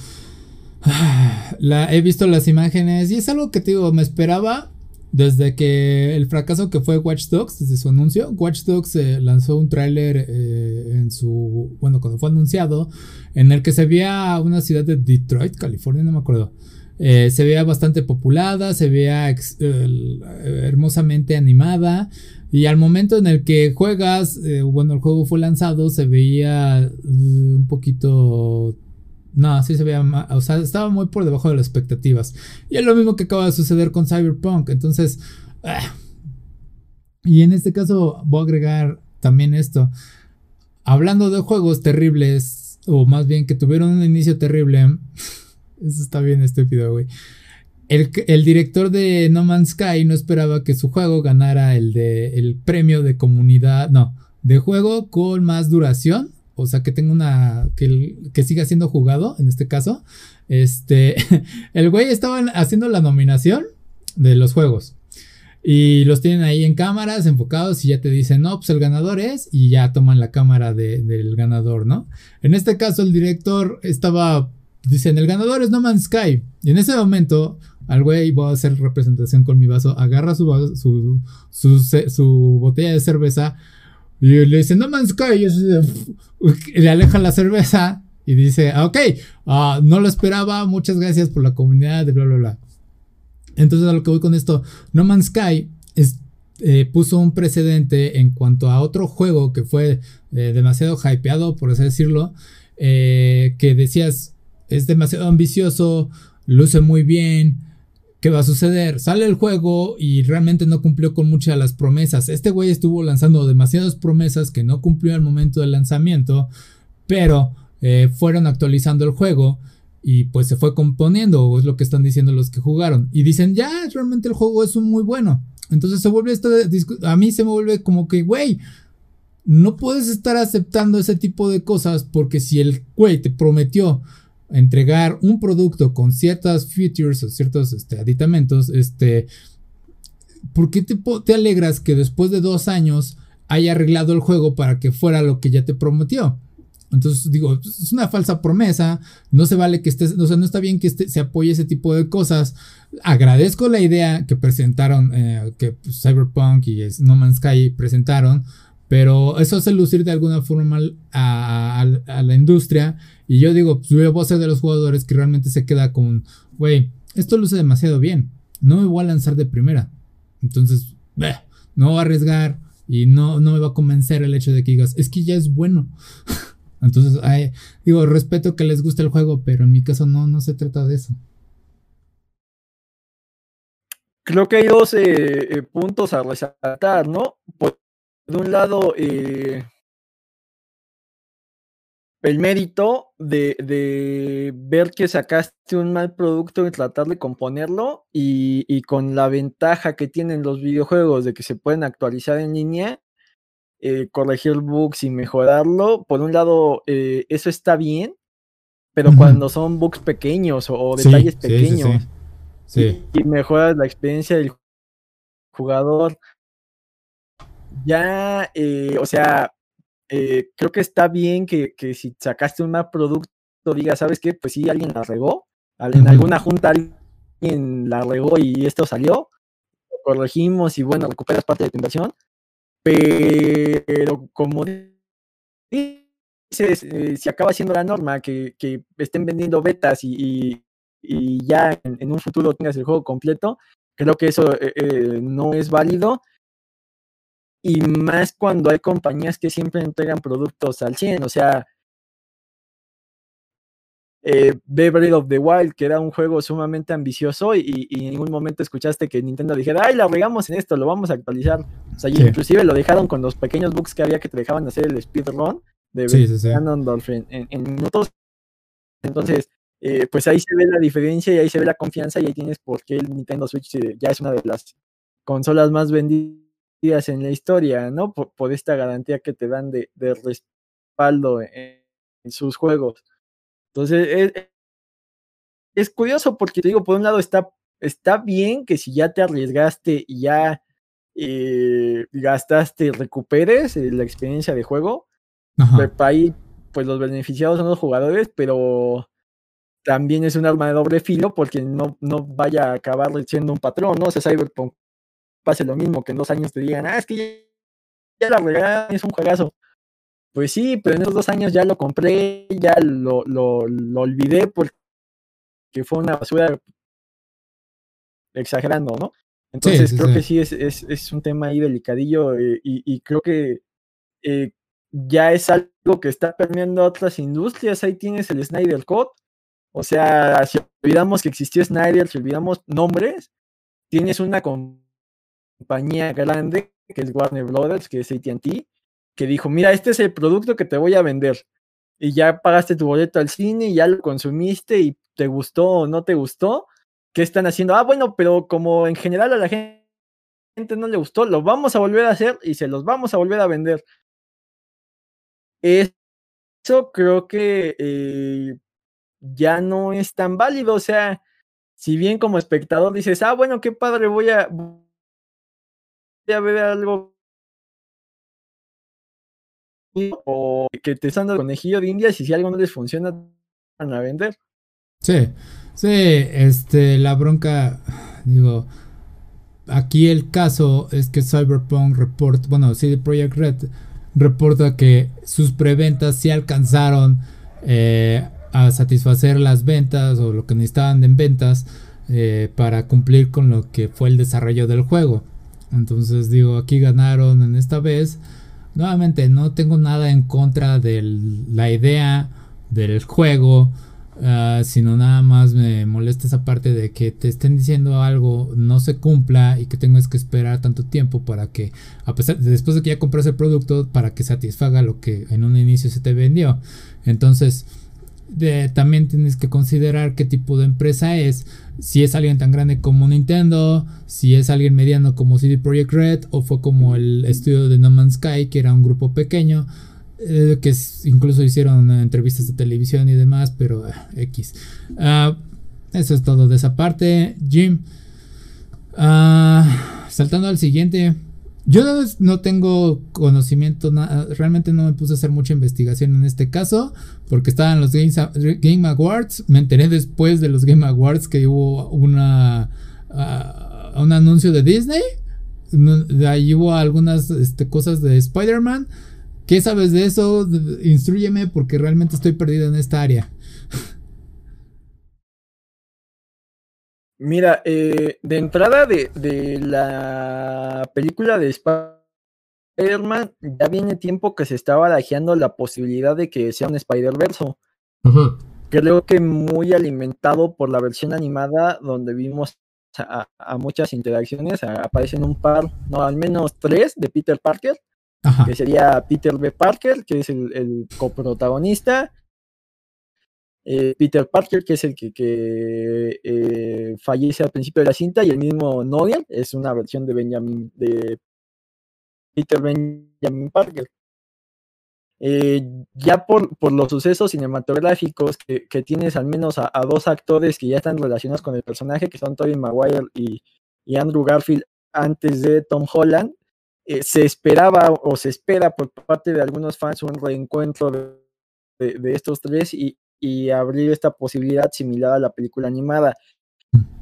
Speaker 1: [sighs] la, he visto las imágenes y es algo que te digo, me esperaba desde que el fracaso que fue Watch Dogs, desde su anuncio, Watch Dogs eh, lanzó un tráiler eh, en su, bueno, cuando fue anunciado, en el que se veía una ciudad de Detroit, California, no me acuerdo. Eh, se veía bastante populada, se veía hermosamente animada. Y al momento en el que juegas, bueno, el juego fue lanzado, se veía un poquito no, sí se veía o sea, estaba muy por debajo de las expectativas. Y es lo mismo que acaba de suceder con Cyberpunk. Entonces, ah. y en este caso voy a agregar también esto. Hablando de juegos terribles, o más bien que tuvieron un inicio terrible. [laughs] Eso está bien estúpido, güey. El, el, director de No Man's Sky no esperaba que su juego ganara el, de, el premio de comunidad, no, de juego con más duración o sea, que tenga una, que, que siga siendo jugado, en este caso, este, [laughs] el güey estaba haciendo la nominación de los juegos. Y los tienen ahí en cámaras, enfocados, y ya te dicen, no, pues el ganador es, y ya toman la cámara del ganador, ¿no? En este caso, el director estaba, dicen, el ganador es No Man's Sky. Y en ese momento, al güey, voy a hacer representación con mi vaso, agarra su, su, su, botella de cerveza, y le dice, No Man's Sky, y le aleja la cerveza, y dice, ah, ok, ah, no lo esperaba, muchas gracias por la comunidad, de bla, bla, bla. Entonces a lo que voy con esto, No Man's Sky eh, puso un precedente en cuanto a otro juego que fue eh, demasiado hypeado, por así decirlo, eh, que decías, es demasiado ambicioso, luce muy bien, ¿qué va a suceder? Sale el juego y realmente no cumplió con muchas de las promesas. Este güey estuvo lanzando demasiadas promesas que no cumplió al momento del lanzamiento, pero fueron actualizando el juego y pues se fue componiendo, es lo que están diciendo los que jugaron. Y dicen, ya, realmente el juego es muy bueno. Entonces se vuelve esto, a mí se me vuelve como que, güey, no puedes estar aceptando ese tipo de cosas porque si el güey te prometió entregar un producto con ciertas features o ciertos este, aditamentos, este, ¿por qué te, te alegras que después de dos años haya arreglado el juego para que fuera lo que ya te prometió? Entonces digo, es una falsa promesa, no se vale que estés, o sea, no está bien que este, se apoye ese tipo de cosas. Agradezco la idea que presentaron, eh, que Cyberpunk y No Man's Sky presentaron, pero eso hace lucir de alguna forma a, la industria. Y yo digo, pues yo voy a ser de los jugadores que realmente se queda con, güey, esto luce demasiado bien, no me voy a lanzar de primera. Entonces, no voy a arriesgar y no, no me va a convencer el hecho de que digas, es que ya es bueno. [laughs] Entonces, digo, respeto que les guste el juego, pero en mi caso no, no se trata de eso.
Speaker 2: Creo que hay dos eh, eh, puntos a resaltar, ¿no? Por de un lado, eh, el mérito de, ver que sacaste un mal producto y tratar de componerlo y, y, con la ventaja que tienen los videojuegos de que se pueden actualizar en línea, eh, corregir bugs y mejorarlo. Por un lado, eh, eso está bien, pero cuando son bugs pequeños o, detalles pequeños
Speaker 1: sí,
Speaker 2: y, mejoras la experiencia del jugador, ya, eh, o sea, creo que está bien que, si sacaste un mal producto, digas, ¿sabes qué? Pues sí, alguien la regó, en alguna junta alguien la regó y esto salió, lo corregimos y bueno, recuperas parte de tu inversión pero como dices, eh, si acaba siendo la norma que, estén vendiendo betas y, ya en, un futuro tengas el juego completo, creo que eso eh, eh, no es válido. Y más cuando hay compañías que siempre entregan productos al 100, o sea, eh, Breath of the Wild, que era un juego sumamente ambicioso y, en ningún momento escuchaste que Nintendo dijera, ay, la regamos en esto, lo vamos a actualizar. O sea, inclusive lo dejaron con los pequeños bugs que había que te dejaban hacer el speedrun de sí, en, minutos. Entonces, eh, pues ahí se ve la diferencia y ahí se ve la confianza y ahí tienes por qué el Nintendo Switch eh, ya es una de las consolas más vendidas en la historia, ¿no? Por, esta garantía que te dan de, respaldo en sus juegos. Entonces, es, curioso porque te digo, por un lado está, está bien que si ya te arriesgaste y ya eh, gastaste, recuperes eh, la experiencia de juego. Pues, ahí, pues los beneficiados son los jugadores, pero también es un arma de doble filo porque no, no vaya a acabar siendo un patrón, ¿no? O sea, Cyberpunk pase lo mismo que en dos años te digan, ah, es que ya, la regalaron, es un juegazo. Pues sí, pero en esos dos años ya lo compré, ya lo, lo, olvidé porque fue una basura exagerando, ¿no? Entonces creo que sí es, es, un tema ahí delicadillo eh, y, creo que eh, ya es algo que está permeando otras industrias. Ahí tienes el Snyder Code. O sea, si olvidamos que existió Snyder, si olvidamos nombres, tienes una compañía grande que es Warner Brothers, que es ATT, que dijo, mira, este es el producto que te voy a vender. Y ya pagaste tu boleto al cine y ya lo consumiste y te gustó o no te gustó. ¿Qué están haciendo? Ah, bueno, pero como en general a la gente no le gustó, lo vamos a volver a hacer y se los vamos a volver a vender. Eso creo que eh, ya no es tan válido. O sea, si bien como espectador dices, ah, bueno, qué padre, voy a, haber algo o que te están dando conejillo de indias y si algo no les funciona van a vender.
Speaker 1: Sí, sí, este, la bronca, digo, aquí el caso es que Cyberpunk report, bueno, CD Projekt Red reporta que sus preventas sí alcanzaron eh, a satisfacer las ventas o lo que necesitaban en ventas eh, para cumplir con lo que fue el desarrollo del juego. Entonces digo, aquí ganaron en esta vez. Nuevamente, no tengo nada en contra de la idea del juego. Ah, sino nada más me molesta esa parte de que te estén diciendo algo no se cumpla y que tengas que esperar tanto tiempo para que, a pesar después de que ya compras el producto, para que satisfaga lo que en un inicio se te vendió. Entonces, también tienes que considerar qué tipo de empresa es. Si es alguien tan grande como Nintendo, si es alguien mediano como CD Projekt Red, o fue como el estudio de No Man's Sky, que era un grupo pequeño. Eh, que incluso hicieron entrevistas de televisión y demás, pero ah, X. Ah, eso es todo de esa parte. Jim. Ah, saltando al siguiente. Yo no, tengo conocimiento, realmente no me puse a hacer mucha investigación en este caso, porque estaban los Game Awards. Me enteré después de los Game Awards que hubo una, un anuncio de Disney. ahí hubo algunas este, cosas de Spider-Man. ¿Qué sabes de eso? Instruyeme porque realmente estoy perdido en esta área.
Speaker 2: Mira, eh, de entrada de, la película de Spider-Man, ya viene tiempo que se está barajeando la posibilidad de que sea un Spider-Verso. Creo que muy alimentado por la versión animada donde vimos a, a muchas interacciones, aparecen un par, no, al menos tres de Peter Parker que sería Peter B. Parker, que es el, coprotagonista. Eh, Peter Parker, que es el que, eh, fallece al principio de la cinta, y el mismo Noel es una versión de Benjamin, de Peter Benjamin Parker. Eh, ya por, por, los sucesos cinematográficos que, tienes al menos a, dos actores que ya están relacionados con el personaje, que son Tobey Maguire y, Andrew Garfield antes de Tom Holland, se esperaba o se espera por parte de algunos fans un reencuentro de, estos tres y, abrir esta posibilidad similar a la película animada.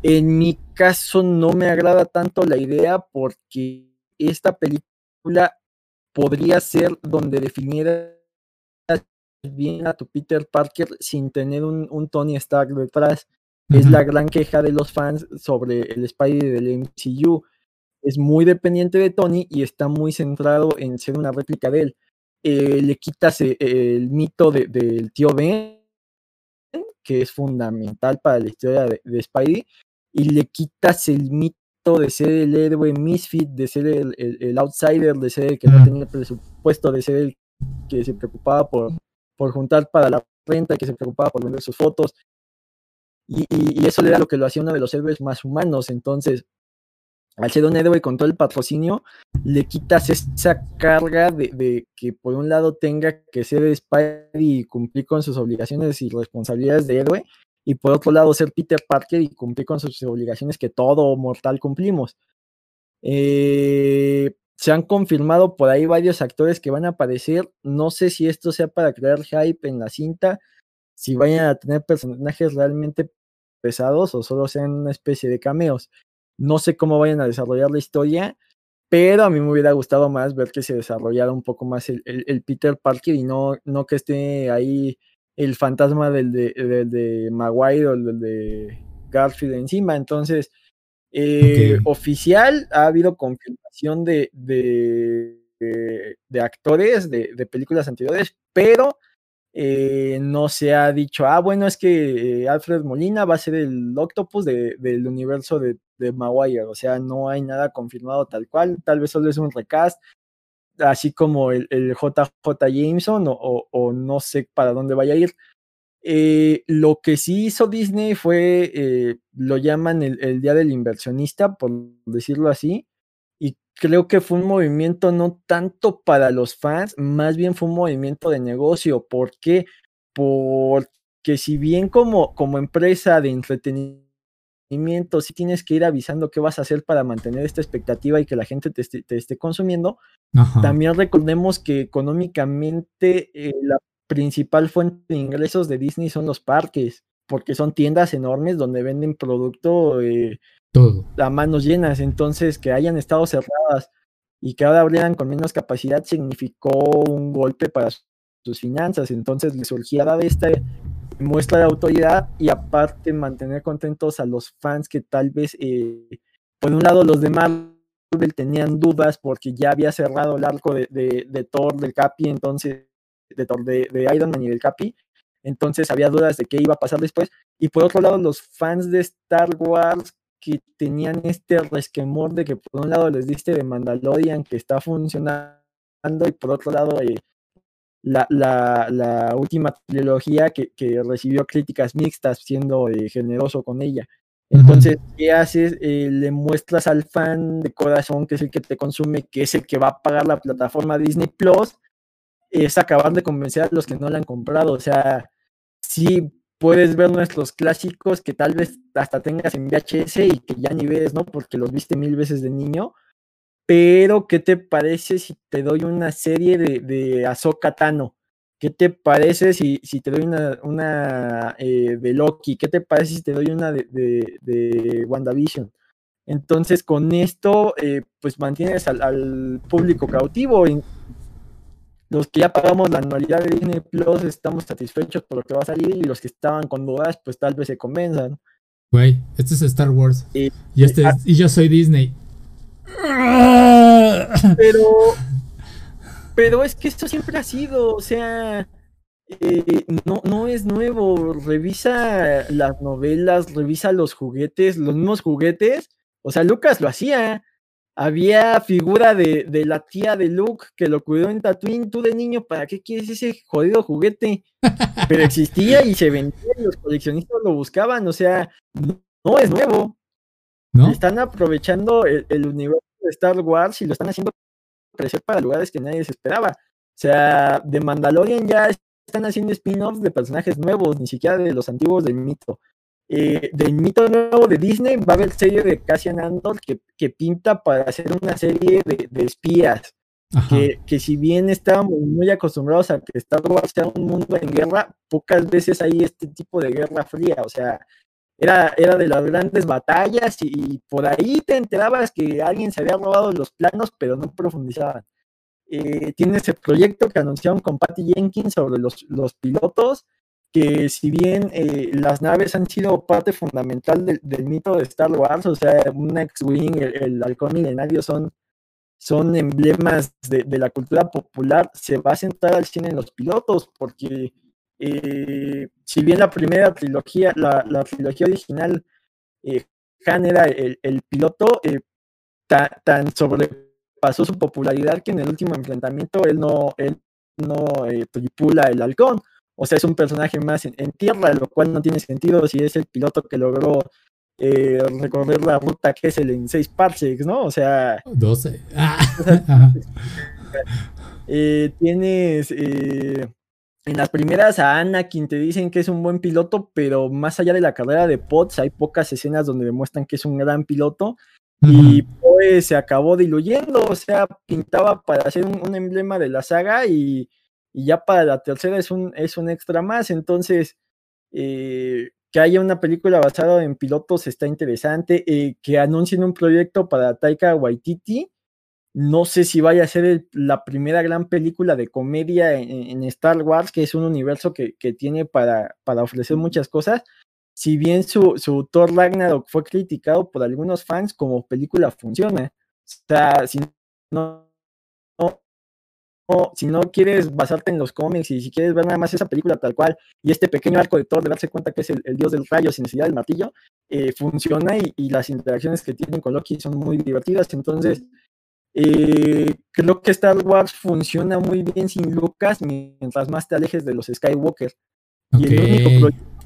Speaker 2: En mi caso no me agrada tanto la idea porque esta película podría ser donde definiera bien a tu Peter Parker sin tener un, Tony Stark detrás. Es la gran queja de los fans sobre el Spidey del MCU es muy dependiente de Tony y está muy centrado en ser una réplica de él. Eh, le quitas eh, el, mito del tío Ben, que es fundamental para la historia de, Spidey, y le quitas el mito de ser el héroe misfit, de ser el, outsider, de ser el que no tenía el presupuesto, de ser el que se preocupaba por, por juntar para la renta, que se preocupaba por vender sus fotos. Y, y, eso era lo que lo hacía uno de los héroes más humanos. Entonces, al ser un héroe con todo el patrocinio, le quitas esa carga de, que por un lado tenga que ser Spider y cumplir con sus obligaciones y responsabilidades de héroe, y por otro lado ser Peter Parker y cumplir con sus obligaciones que todo mortal cumplimos. Eh, se han confirmado por ahí varios actores que van a aparecer. No sé si esto sea para crear hype en la cinta, si vayan a tener personajes realmente pesados o solo sean una especie de cameos. No sé cómo vayan a desarrollar la historia, pero a mí me hubiera gustado más ver que se desarrollara un poco más el, Peter Parker y no, no que esté ahí el fantasma del de, Maguire o el de Garfield encima. Entonces, eh, oficial, ha habido confirmación de, de, de actores de, películas anteriores, pero eh, no se ha dicho, ah, bueno, es que eh, Alfred Molina va a ser el Octopus del universo de, de Maguire, o sea, no hay nada confirmado tal cual, tal vez solo es un recast, así como el, JJ Jameson, o, no sé para dónde vaya a ir. Eh, lo que sí hizo Disney fue, lo llaman el, el Día del Inversionista, por decirlo así, creo que fue un movimiento no tanto para los fans, más bien fue un movimiento de negocio. ¿Por qué? Porque si bien como, como empresa de entretenimiento sí tienes que ir avisando qué vas a hacer para mantener esta expectativa y que la gente te, esté, consumiendo. También recordemos que económicamente eh, la principal fuente de ingresos de Disney son los parques, porque son tiendas enormes donde venden producto eh,
Speaker 1: Todo.
Speaker 2: a manos llenas. Entonces, que hayan estado cerradas y que ahora abrieran con menos capacidad significó un golpe para sus finanzas. Entonces, les surgía de esta muestra de autoridad y aparte mantener contentos a los fans que tal vez, eh, por un lado, los de Marvel tenían dudas porque ya había cerrado el arco de, Thor, del Capi, entonces, de Thor, de, Iron Man y del Capi, entonces había dudas de qué iba a pasar después. Y por otro lado, los fans de Star Wars que tenían este resquemor de que por un lado les diste de Mandalorian que está funcionando y por otro lado eh, la, la, la, última trilogía que, que, recibió críticas mixtas siendo eh, generoso con ella. Entonces, ¿qué haces? Eh, le muestras al fan de corazón, que es el que te consume, que es el que va a pagar la plataforma Disney Plus, es acabar de convencer a los que no la han comprado. O sea, sí puedes ver nuestros clásicos que tal vez hasta tengas en VHS y que ya ni ves, ¿no? Porque los viste mil veces de niño pero, ¿qué te parece si te doy una serie de, de Tano? ¿Qué te parece si, si te doy una, una eh, de Loki? ¿Qué te parece si te doy una de, de, WandaVision? Entonces, con esto, eh, pues mantienes al, público cautivo. Los que ya pagamos la anualidad de Disney Plus estamos satisfechos por lo que va a salir y los que estaban con dudas, pues tal vez se convenzan.
Speaker 1: Güey, este es Star Wars. y, este, ah y yo soy Disney. [laughs]
Speaker 2: Pero, pero es que esto siempre ha sido, o sea, eh, no, no es nuevo. Revisa las novelas, revisa los juguetes, los mismos juguetes. O sea, Lucas lo hacía. Había figura de, de, la tía de Luke que lo cuidó en Tatooine. Tú de niño, ¿para qué quieres ese jodido juguete? Pero existía y se vendía y los coleccionistas lo buscaban. O sea, no, es nuevo. ¿No? Están aprovechando el universo de Star Wars y lo están haciendo crecer para lugares que nadie se esperaba. O sea, de Mandalorian ya están haciendo spin-offs de personajes nuevos, ni siquiera de los antiguos del mito. Eh, del mito nuevo de Disney va a haber serie de Cassian Andor que, que pinta para hacer una serie de, espías. Que, que, si bien estábamos muy acostumbrados a que Star Wars sea un mundo en guerra, pocas veces hay este tipo de guerra fría. O sea, era, era de las grandes batallas y, por ahí te enterabas que alguien se había robado los planos, pero no profundizaban. Eh, tiene ese proyecto que anunciaron con Patty Jenkins sobre los, los pilotos, que si bien eh, las naves han sido parte fundamental del mito de Star Wars, o sea, un X-Wing, el, halcón milenario son, son emblemas de, la cultura popular, se va a centrar al cine en los pilotos, porque eh, si bien la primera trilogía, la, trilogía original, eh, Han era el, piloto, eh, tan sobrepasó su popularidad que en el último enfrentamiento él no, él no tripula el halcón. O sea, es un personaje más en, tierra, lo cual no tiene sentido si es el piloto que logró recorrer la ruta que es el en 6 parsecs, ¿no? O sea...
Speaker 1: 12. [laughs]
Speaker 2: tienes en las primeras a Anakin te dicen que es un buen piloto, pero más allá de la carrera de Potts hay pocas escenas donde demuestran que es un gran piloto. Y pues se acabó diluyendo, o sea, pintaba para ser un, emblema de la saga y, ya para la tercera es un, es un extra más. Entonces, eh, que haya una película basada en pilotos está interesante. Eh, que anuncien un proyecto para Taika Waititi no sé si vaya a ser la primera gran película de comedia en, Star Wars, que es un universo que, tiene para, para, ofrecer muchas cosas. Si bien su, su Thor Ragnarok fue criticado por algunos fans, como película funciona. O sea, si no, si no quieres basarte en los cómics y si quieres ver nada más esa película tal cual y este pequeño arco de Thor de darse cuenta que es el, dios del rayo sin necesidad del martillo, eh, funciona y, y, las interacciones que tienen con Loki son muy divertidas. Entonces, eh, creo que Star Wars funciona muy bien sin Lucas mientras más te alejes de los Skywalker. Y el único proyecto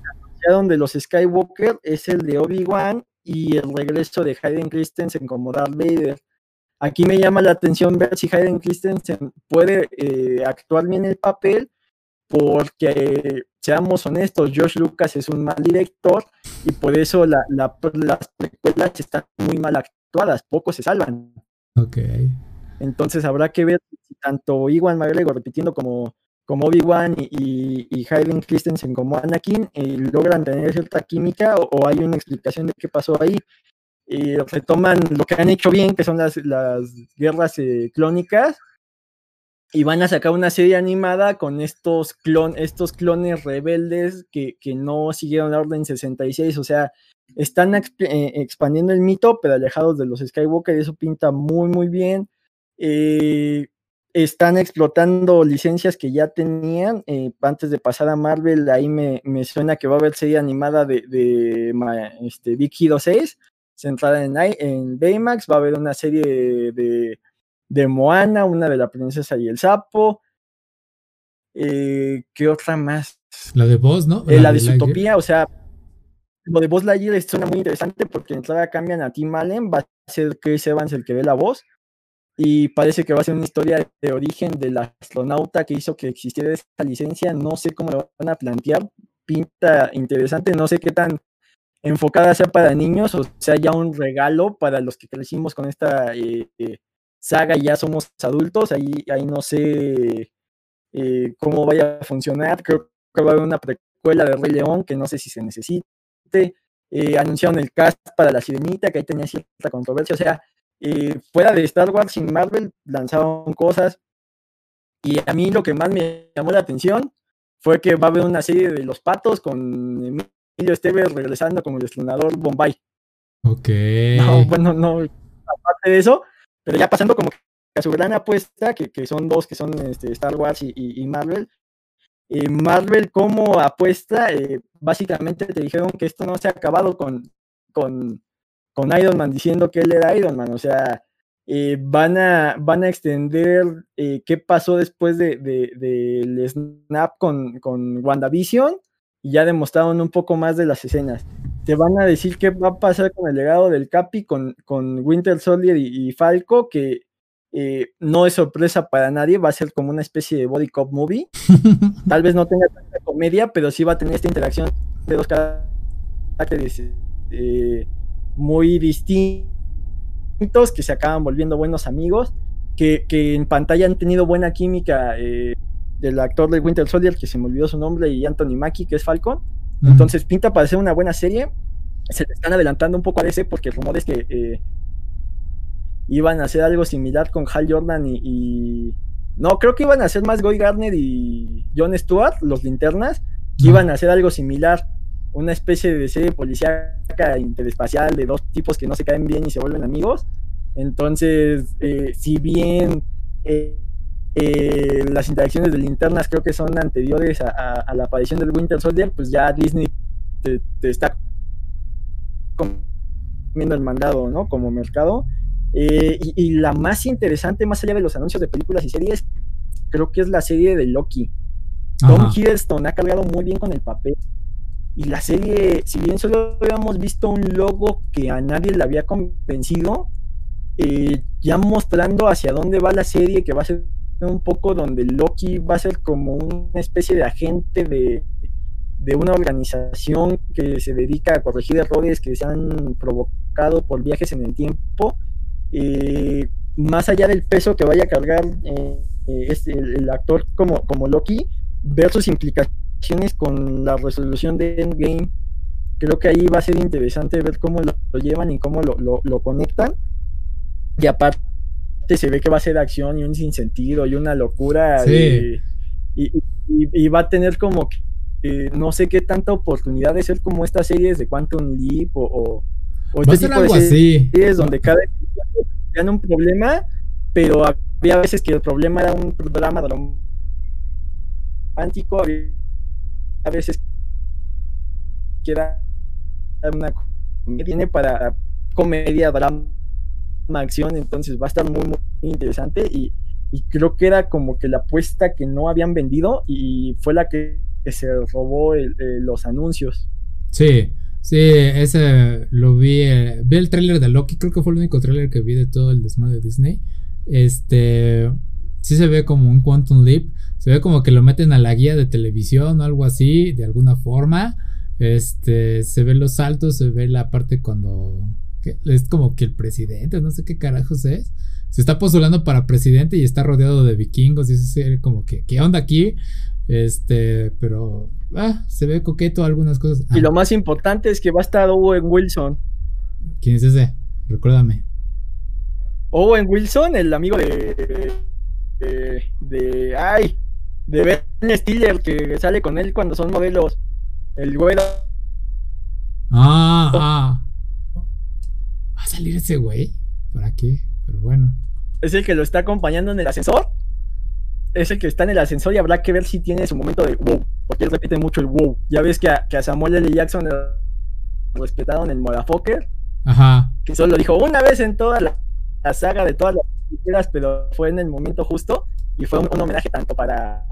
Speaker 2: donde los Skywalker es el de Obi-Wan y el regreso de Hayden Christensen como Darth Vader. Aquí me llama la atención ver si Hayden Christensen puede eh, actuar bien el papel, porque seamos honestos, George Lucas es un mal director y por eso las precuelas están muy mal actuadas, pocos se salvan.
Speaker 1: Ok.
Speaker 2: Entonces habrá que ver si tanto Iwan McGregor repitiendo como, como Obi-Wan y, y, Hayden Christensen como Anakin eh, logran tener cierta química o, hay una explicación de qué pasó ahí. Y retoman lo que han hecho bien, que son las, las guerras eh, clónicas, y van a sacar una serie animada con estos, clon, estos clones rebeldes que, que, no siguieron la Orden 66, o sea, están eh, expandiendo el mito, pero alejados de los Skywalker, eso pinta muy, muy bien. Eh, están explotando licencias que ya tenían. Antes de pasar a Marvel, ahí me, me, suena que va a haber serie animada de, de este, Big Hero 6, centrada en, en Baymax. Va a haber una serie de, de, Moana, una de la princesa y el sapo. Eh, ¿Qué otra más?
Speaker 1: La de Boss, ¿no?
Speaker 2: La, de, Zootopia, o sea, lo de Boss Lightyear suena muy interesante porque en entrada cambian a Tim Allen, va a ser Chris Evans el que ve la voz y parece que va a ser una historia de origen del astronauta que hizo que existiera esta licencia. No sé cómo lo van a plantear, pinta interesante, no sé qué tan enfocada sea para niños o sea ya un regalo para los que crecimos con esta eh, eh, saga y ya somos adultos. Ahí, ahí no sé eh, cómo vaya a funcionar. Creo que va a haber una precuela de Rey León que no sé si se necesite. anunciaron el cast para La Sirenita, que ahí tenía cierta controversia. O sea, fuera de Star Wars y Marvel lanzaron cosas. Y a mí lo que más me llamó la atención fue que va a haber una serie de Los Patos con Emilio Esteves regresando como el estrenador Bombay.
Speaker 1: Ok.
Speaker 2: No, bueno, no, aparte de eso, pero ya pasando como a su gran apuesta, que, que son dos, que son este, Star Wars y, y, Marvel. Eh, Marvel como apuesta, eh, básicamente te dijeron que esto no se ha acabado con, con con Iron Man diciendo que él era Iron Man, o sea, eh, van, a, van a extender eh, qué pasó después del de, snap con, con WandaVision y ya demostraron un poco más de las escenas. Te van a decir qué va a pasar con el legado del Capi, con, con Winter Soldier y, Falco, que eh, no es sorpresa para nadie, va a ser como una especie de body cop movie. [laughs] Tal vez no tenga tanta comedia, pero sí va a tener esta interacción de dos caracteres muy distintos, que se acaban volviendo buenos amigos, que, en pantalla han tenido buena química eh, del actor de Winter Soldier, que se me olvidó su nombre, y Anthony Mackie, que es Falcon. Entonces pinta para ser una buena serie. Se le están adelantando un poco a ese porque rumores que eh, iban a hacer algo similar con Hal Jordan y, No, creo que iban a hacer más Goy Garner y John Stewart, los linternas, que iban a hacer algo similar una especie de serie policíaca interespacial de dos tipos que no se caen bien y se vuelven amigos. Entonces, eh, si bien eh, eh, las interacciones de linternas creo que son anteriores a, la aparición del Winter Soldier, pues ya Disney te, está comiendo el mandado, ¿no? Como mercado. Y, la más interesante, más allá de los anuncios de películas y series, creo que es la serie de Loki. Tom Hiddleston ha cargado muy bien con el papel y la serie, si bien solo habíamos visto un logo que a nadie le había convencido, eh, ya mostrando hacia dónde va la serie, que va a ser un poco donde Loki va a ser como una especie de agente de, una organización que se dedica a corregir errores que se han provocado por viajes en el tiempo. Eh, más allá del peso que vaya a cargar eh, este, el, actor como, como Loki, ver sus implicaciones con la resolución de Endgame. Creo que ahí va a ser interesante ver cómo lo, llevan y cómo lo, conectan. Y aparte se ve que va a ser acción y un sinsentido y una locura. Y, va a tener como no sé qué tanta oportunidad de ser como estas series de Quantum Leap o,
Speaker 1: o este tipo de series
Speaker 2: donde cada tiene un problema, pero había veces que el problema era un drama romántico, a veces queda una tiene para comedia, drama, acción, entonces va a estar muy, muy interesante y, creo que era como que la apuesta que no habían vendido y fue la que, se robó los anuncios.
Speaker 1: Sí, sí, ese lo vi, eh, vi el tráiler de Loki, creo que fue el único tráiler que vi de todo el desmadre de Disney. Este, sí se ve como un Quantum Leap. Se ve como que lo meten a la guía de televisión o algo así, de alguna forma. Este, se ve los saltos, se ve la parte cuando es como que el presidente, no sé qué carajos es. Se está postulando para presidente y está rodeado de vikingos y eso es como que, ¿qué onda aquí? Este, pero ah, se ve coqueto algunas cosas.
Speaker 2: Y lo más importante es que va a estar Owen Wilson.
Speaker 1: ¿Quién es ese? Recuérdame.
Speaker 2: Owen Wilson, el amigo de. de. de ay, de Ben Stiller, que sale con él cuando son modelos. El güero.
Speaker 1: Ah, ah. ¿Va a salir ese güey? ¿Para qué? Pero bueno.
Speaker 2: Es el que lo está acompañando en el ascensor. Es el que está en el ascensor y habrá que ver si tiene su momento de wow. Porque él repite mucho el wow. Ya ves que a, que a Samuel L. Jackson lo respetaron el Motherfucker.
Speaker 1: Ajá.
Speaker 2: Que solo dijo una vez en toda la, saga de todas las películas, pero fue en el momento justo. Y fue un, homenaje tanto para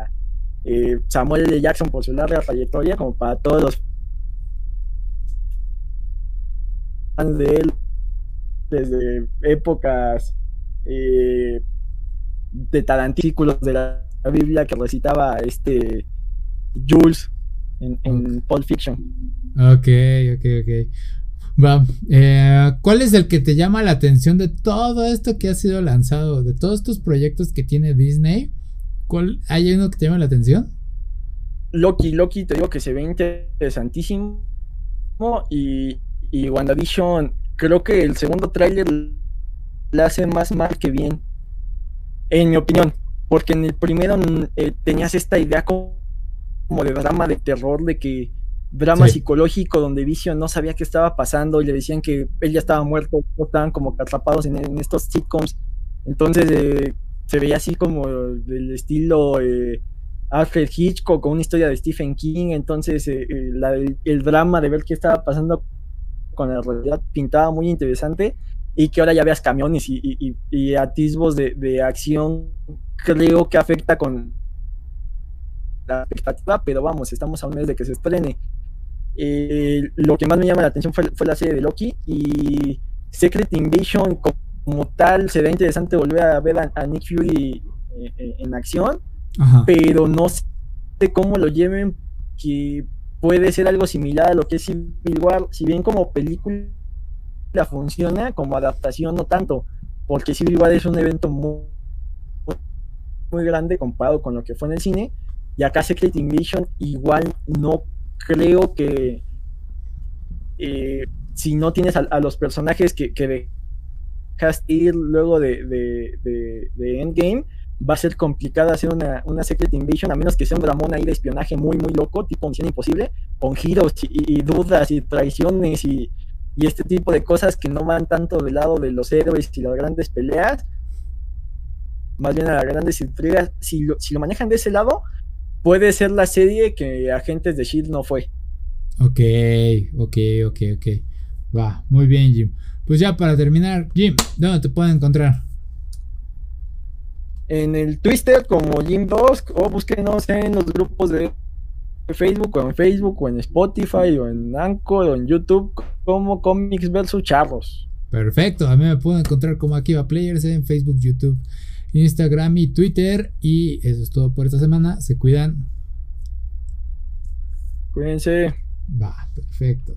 Speaker 2: eh, Samuel L. Jackson por su larga trayectoria como para todos los fans de él desde épocas eh, de tarantículos de la Biblia que recitaba este Jules en, en Pulp Fiction.
Speaker 1: Ok, ok, ok. Va. Eh, ¿Cuál es el que te llama la atención de todo esto que ha sido lanzado? De todos estos proyectos que tiene Disney. ¿Cuál, ¿Hay uno que te llama la atención?
Speaker 2: Loki, Loki, te digo que se ve interesantísimo. Y, y WandaVision creo que el segundo tráiler le hace más mal que bien, en mi opinión, porque en el primero eh, tenías esta idea como, de drama de terror, de que drama psicológico donde Vision no sabía qué estaba pasando y le decían que él ya estaba muerto, estaban como atrapados en, estos sitcoms, entonces eh, se veía así como del estilo eh, Alfred Hitchcock con una historia de Stephen King, entonces el drama de ver qué estaba pasando con la realidad pintaba muy interesante y que ahora ya veas camiones y, atisbos de, acción, creo que afecta con la expectativa, pero vamos, estamos a un mes de que se estrene. Eh, lo que más me llama la atención fue, la serie de Loki y Secret Invasion como tal, sería interesante volver a ver a, Nick Fury eh, eh, en acción, pero no sé cómo lo lleven, que puede ser algo similar a lo que es Civil War, si bien como película funciona, como adaptación no tanto, porque Civil War es un evento muy, muy grande comparado con lo que fue en el cine, y acá Secret Invasion igual no creo que eh, si no tienes a, los personajes que, que dejaste ir luego de, de Endgame, va a ser complicado hacer una, una Secret Invasion, a menos que sea un Ramón ahí de espionaje muy, muy loco, tipo Misión Imposible, con giros y, dudas y traiciones y, este tipo de cosas que no van tanto del lado de los héroes y las grandes peleas, más bien a las grandes intrigas. Si lo, si lo manejan de ese lado, puede ser la serie que Agentes de Shield no fue.
Speaker 1: Ok, ok, ok, ok. Va, muy bien, Jim. Pues ya para terminar, Jim, ¿dónde te pueden encontrar?
Speaker 2: En el Twitter como Jim Dusk o búsquenos en los grupos de Facebook o en Facebook o en Spotify o en Anchor o en YouTube como Comics vs Charros.
Speaker 1: Perfecto, a mí me pueden encontrar como Akiva Players en Facebook, YouTube, Instagram y Twitter. Y eso es todo por esta semana. Se cuidan.
Speaker 2: Cuídense.
Speaker 1: Va, perfecto.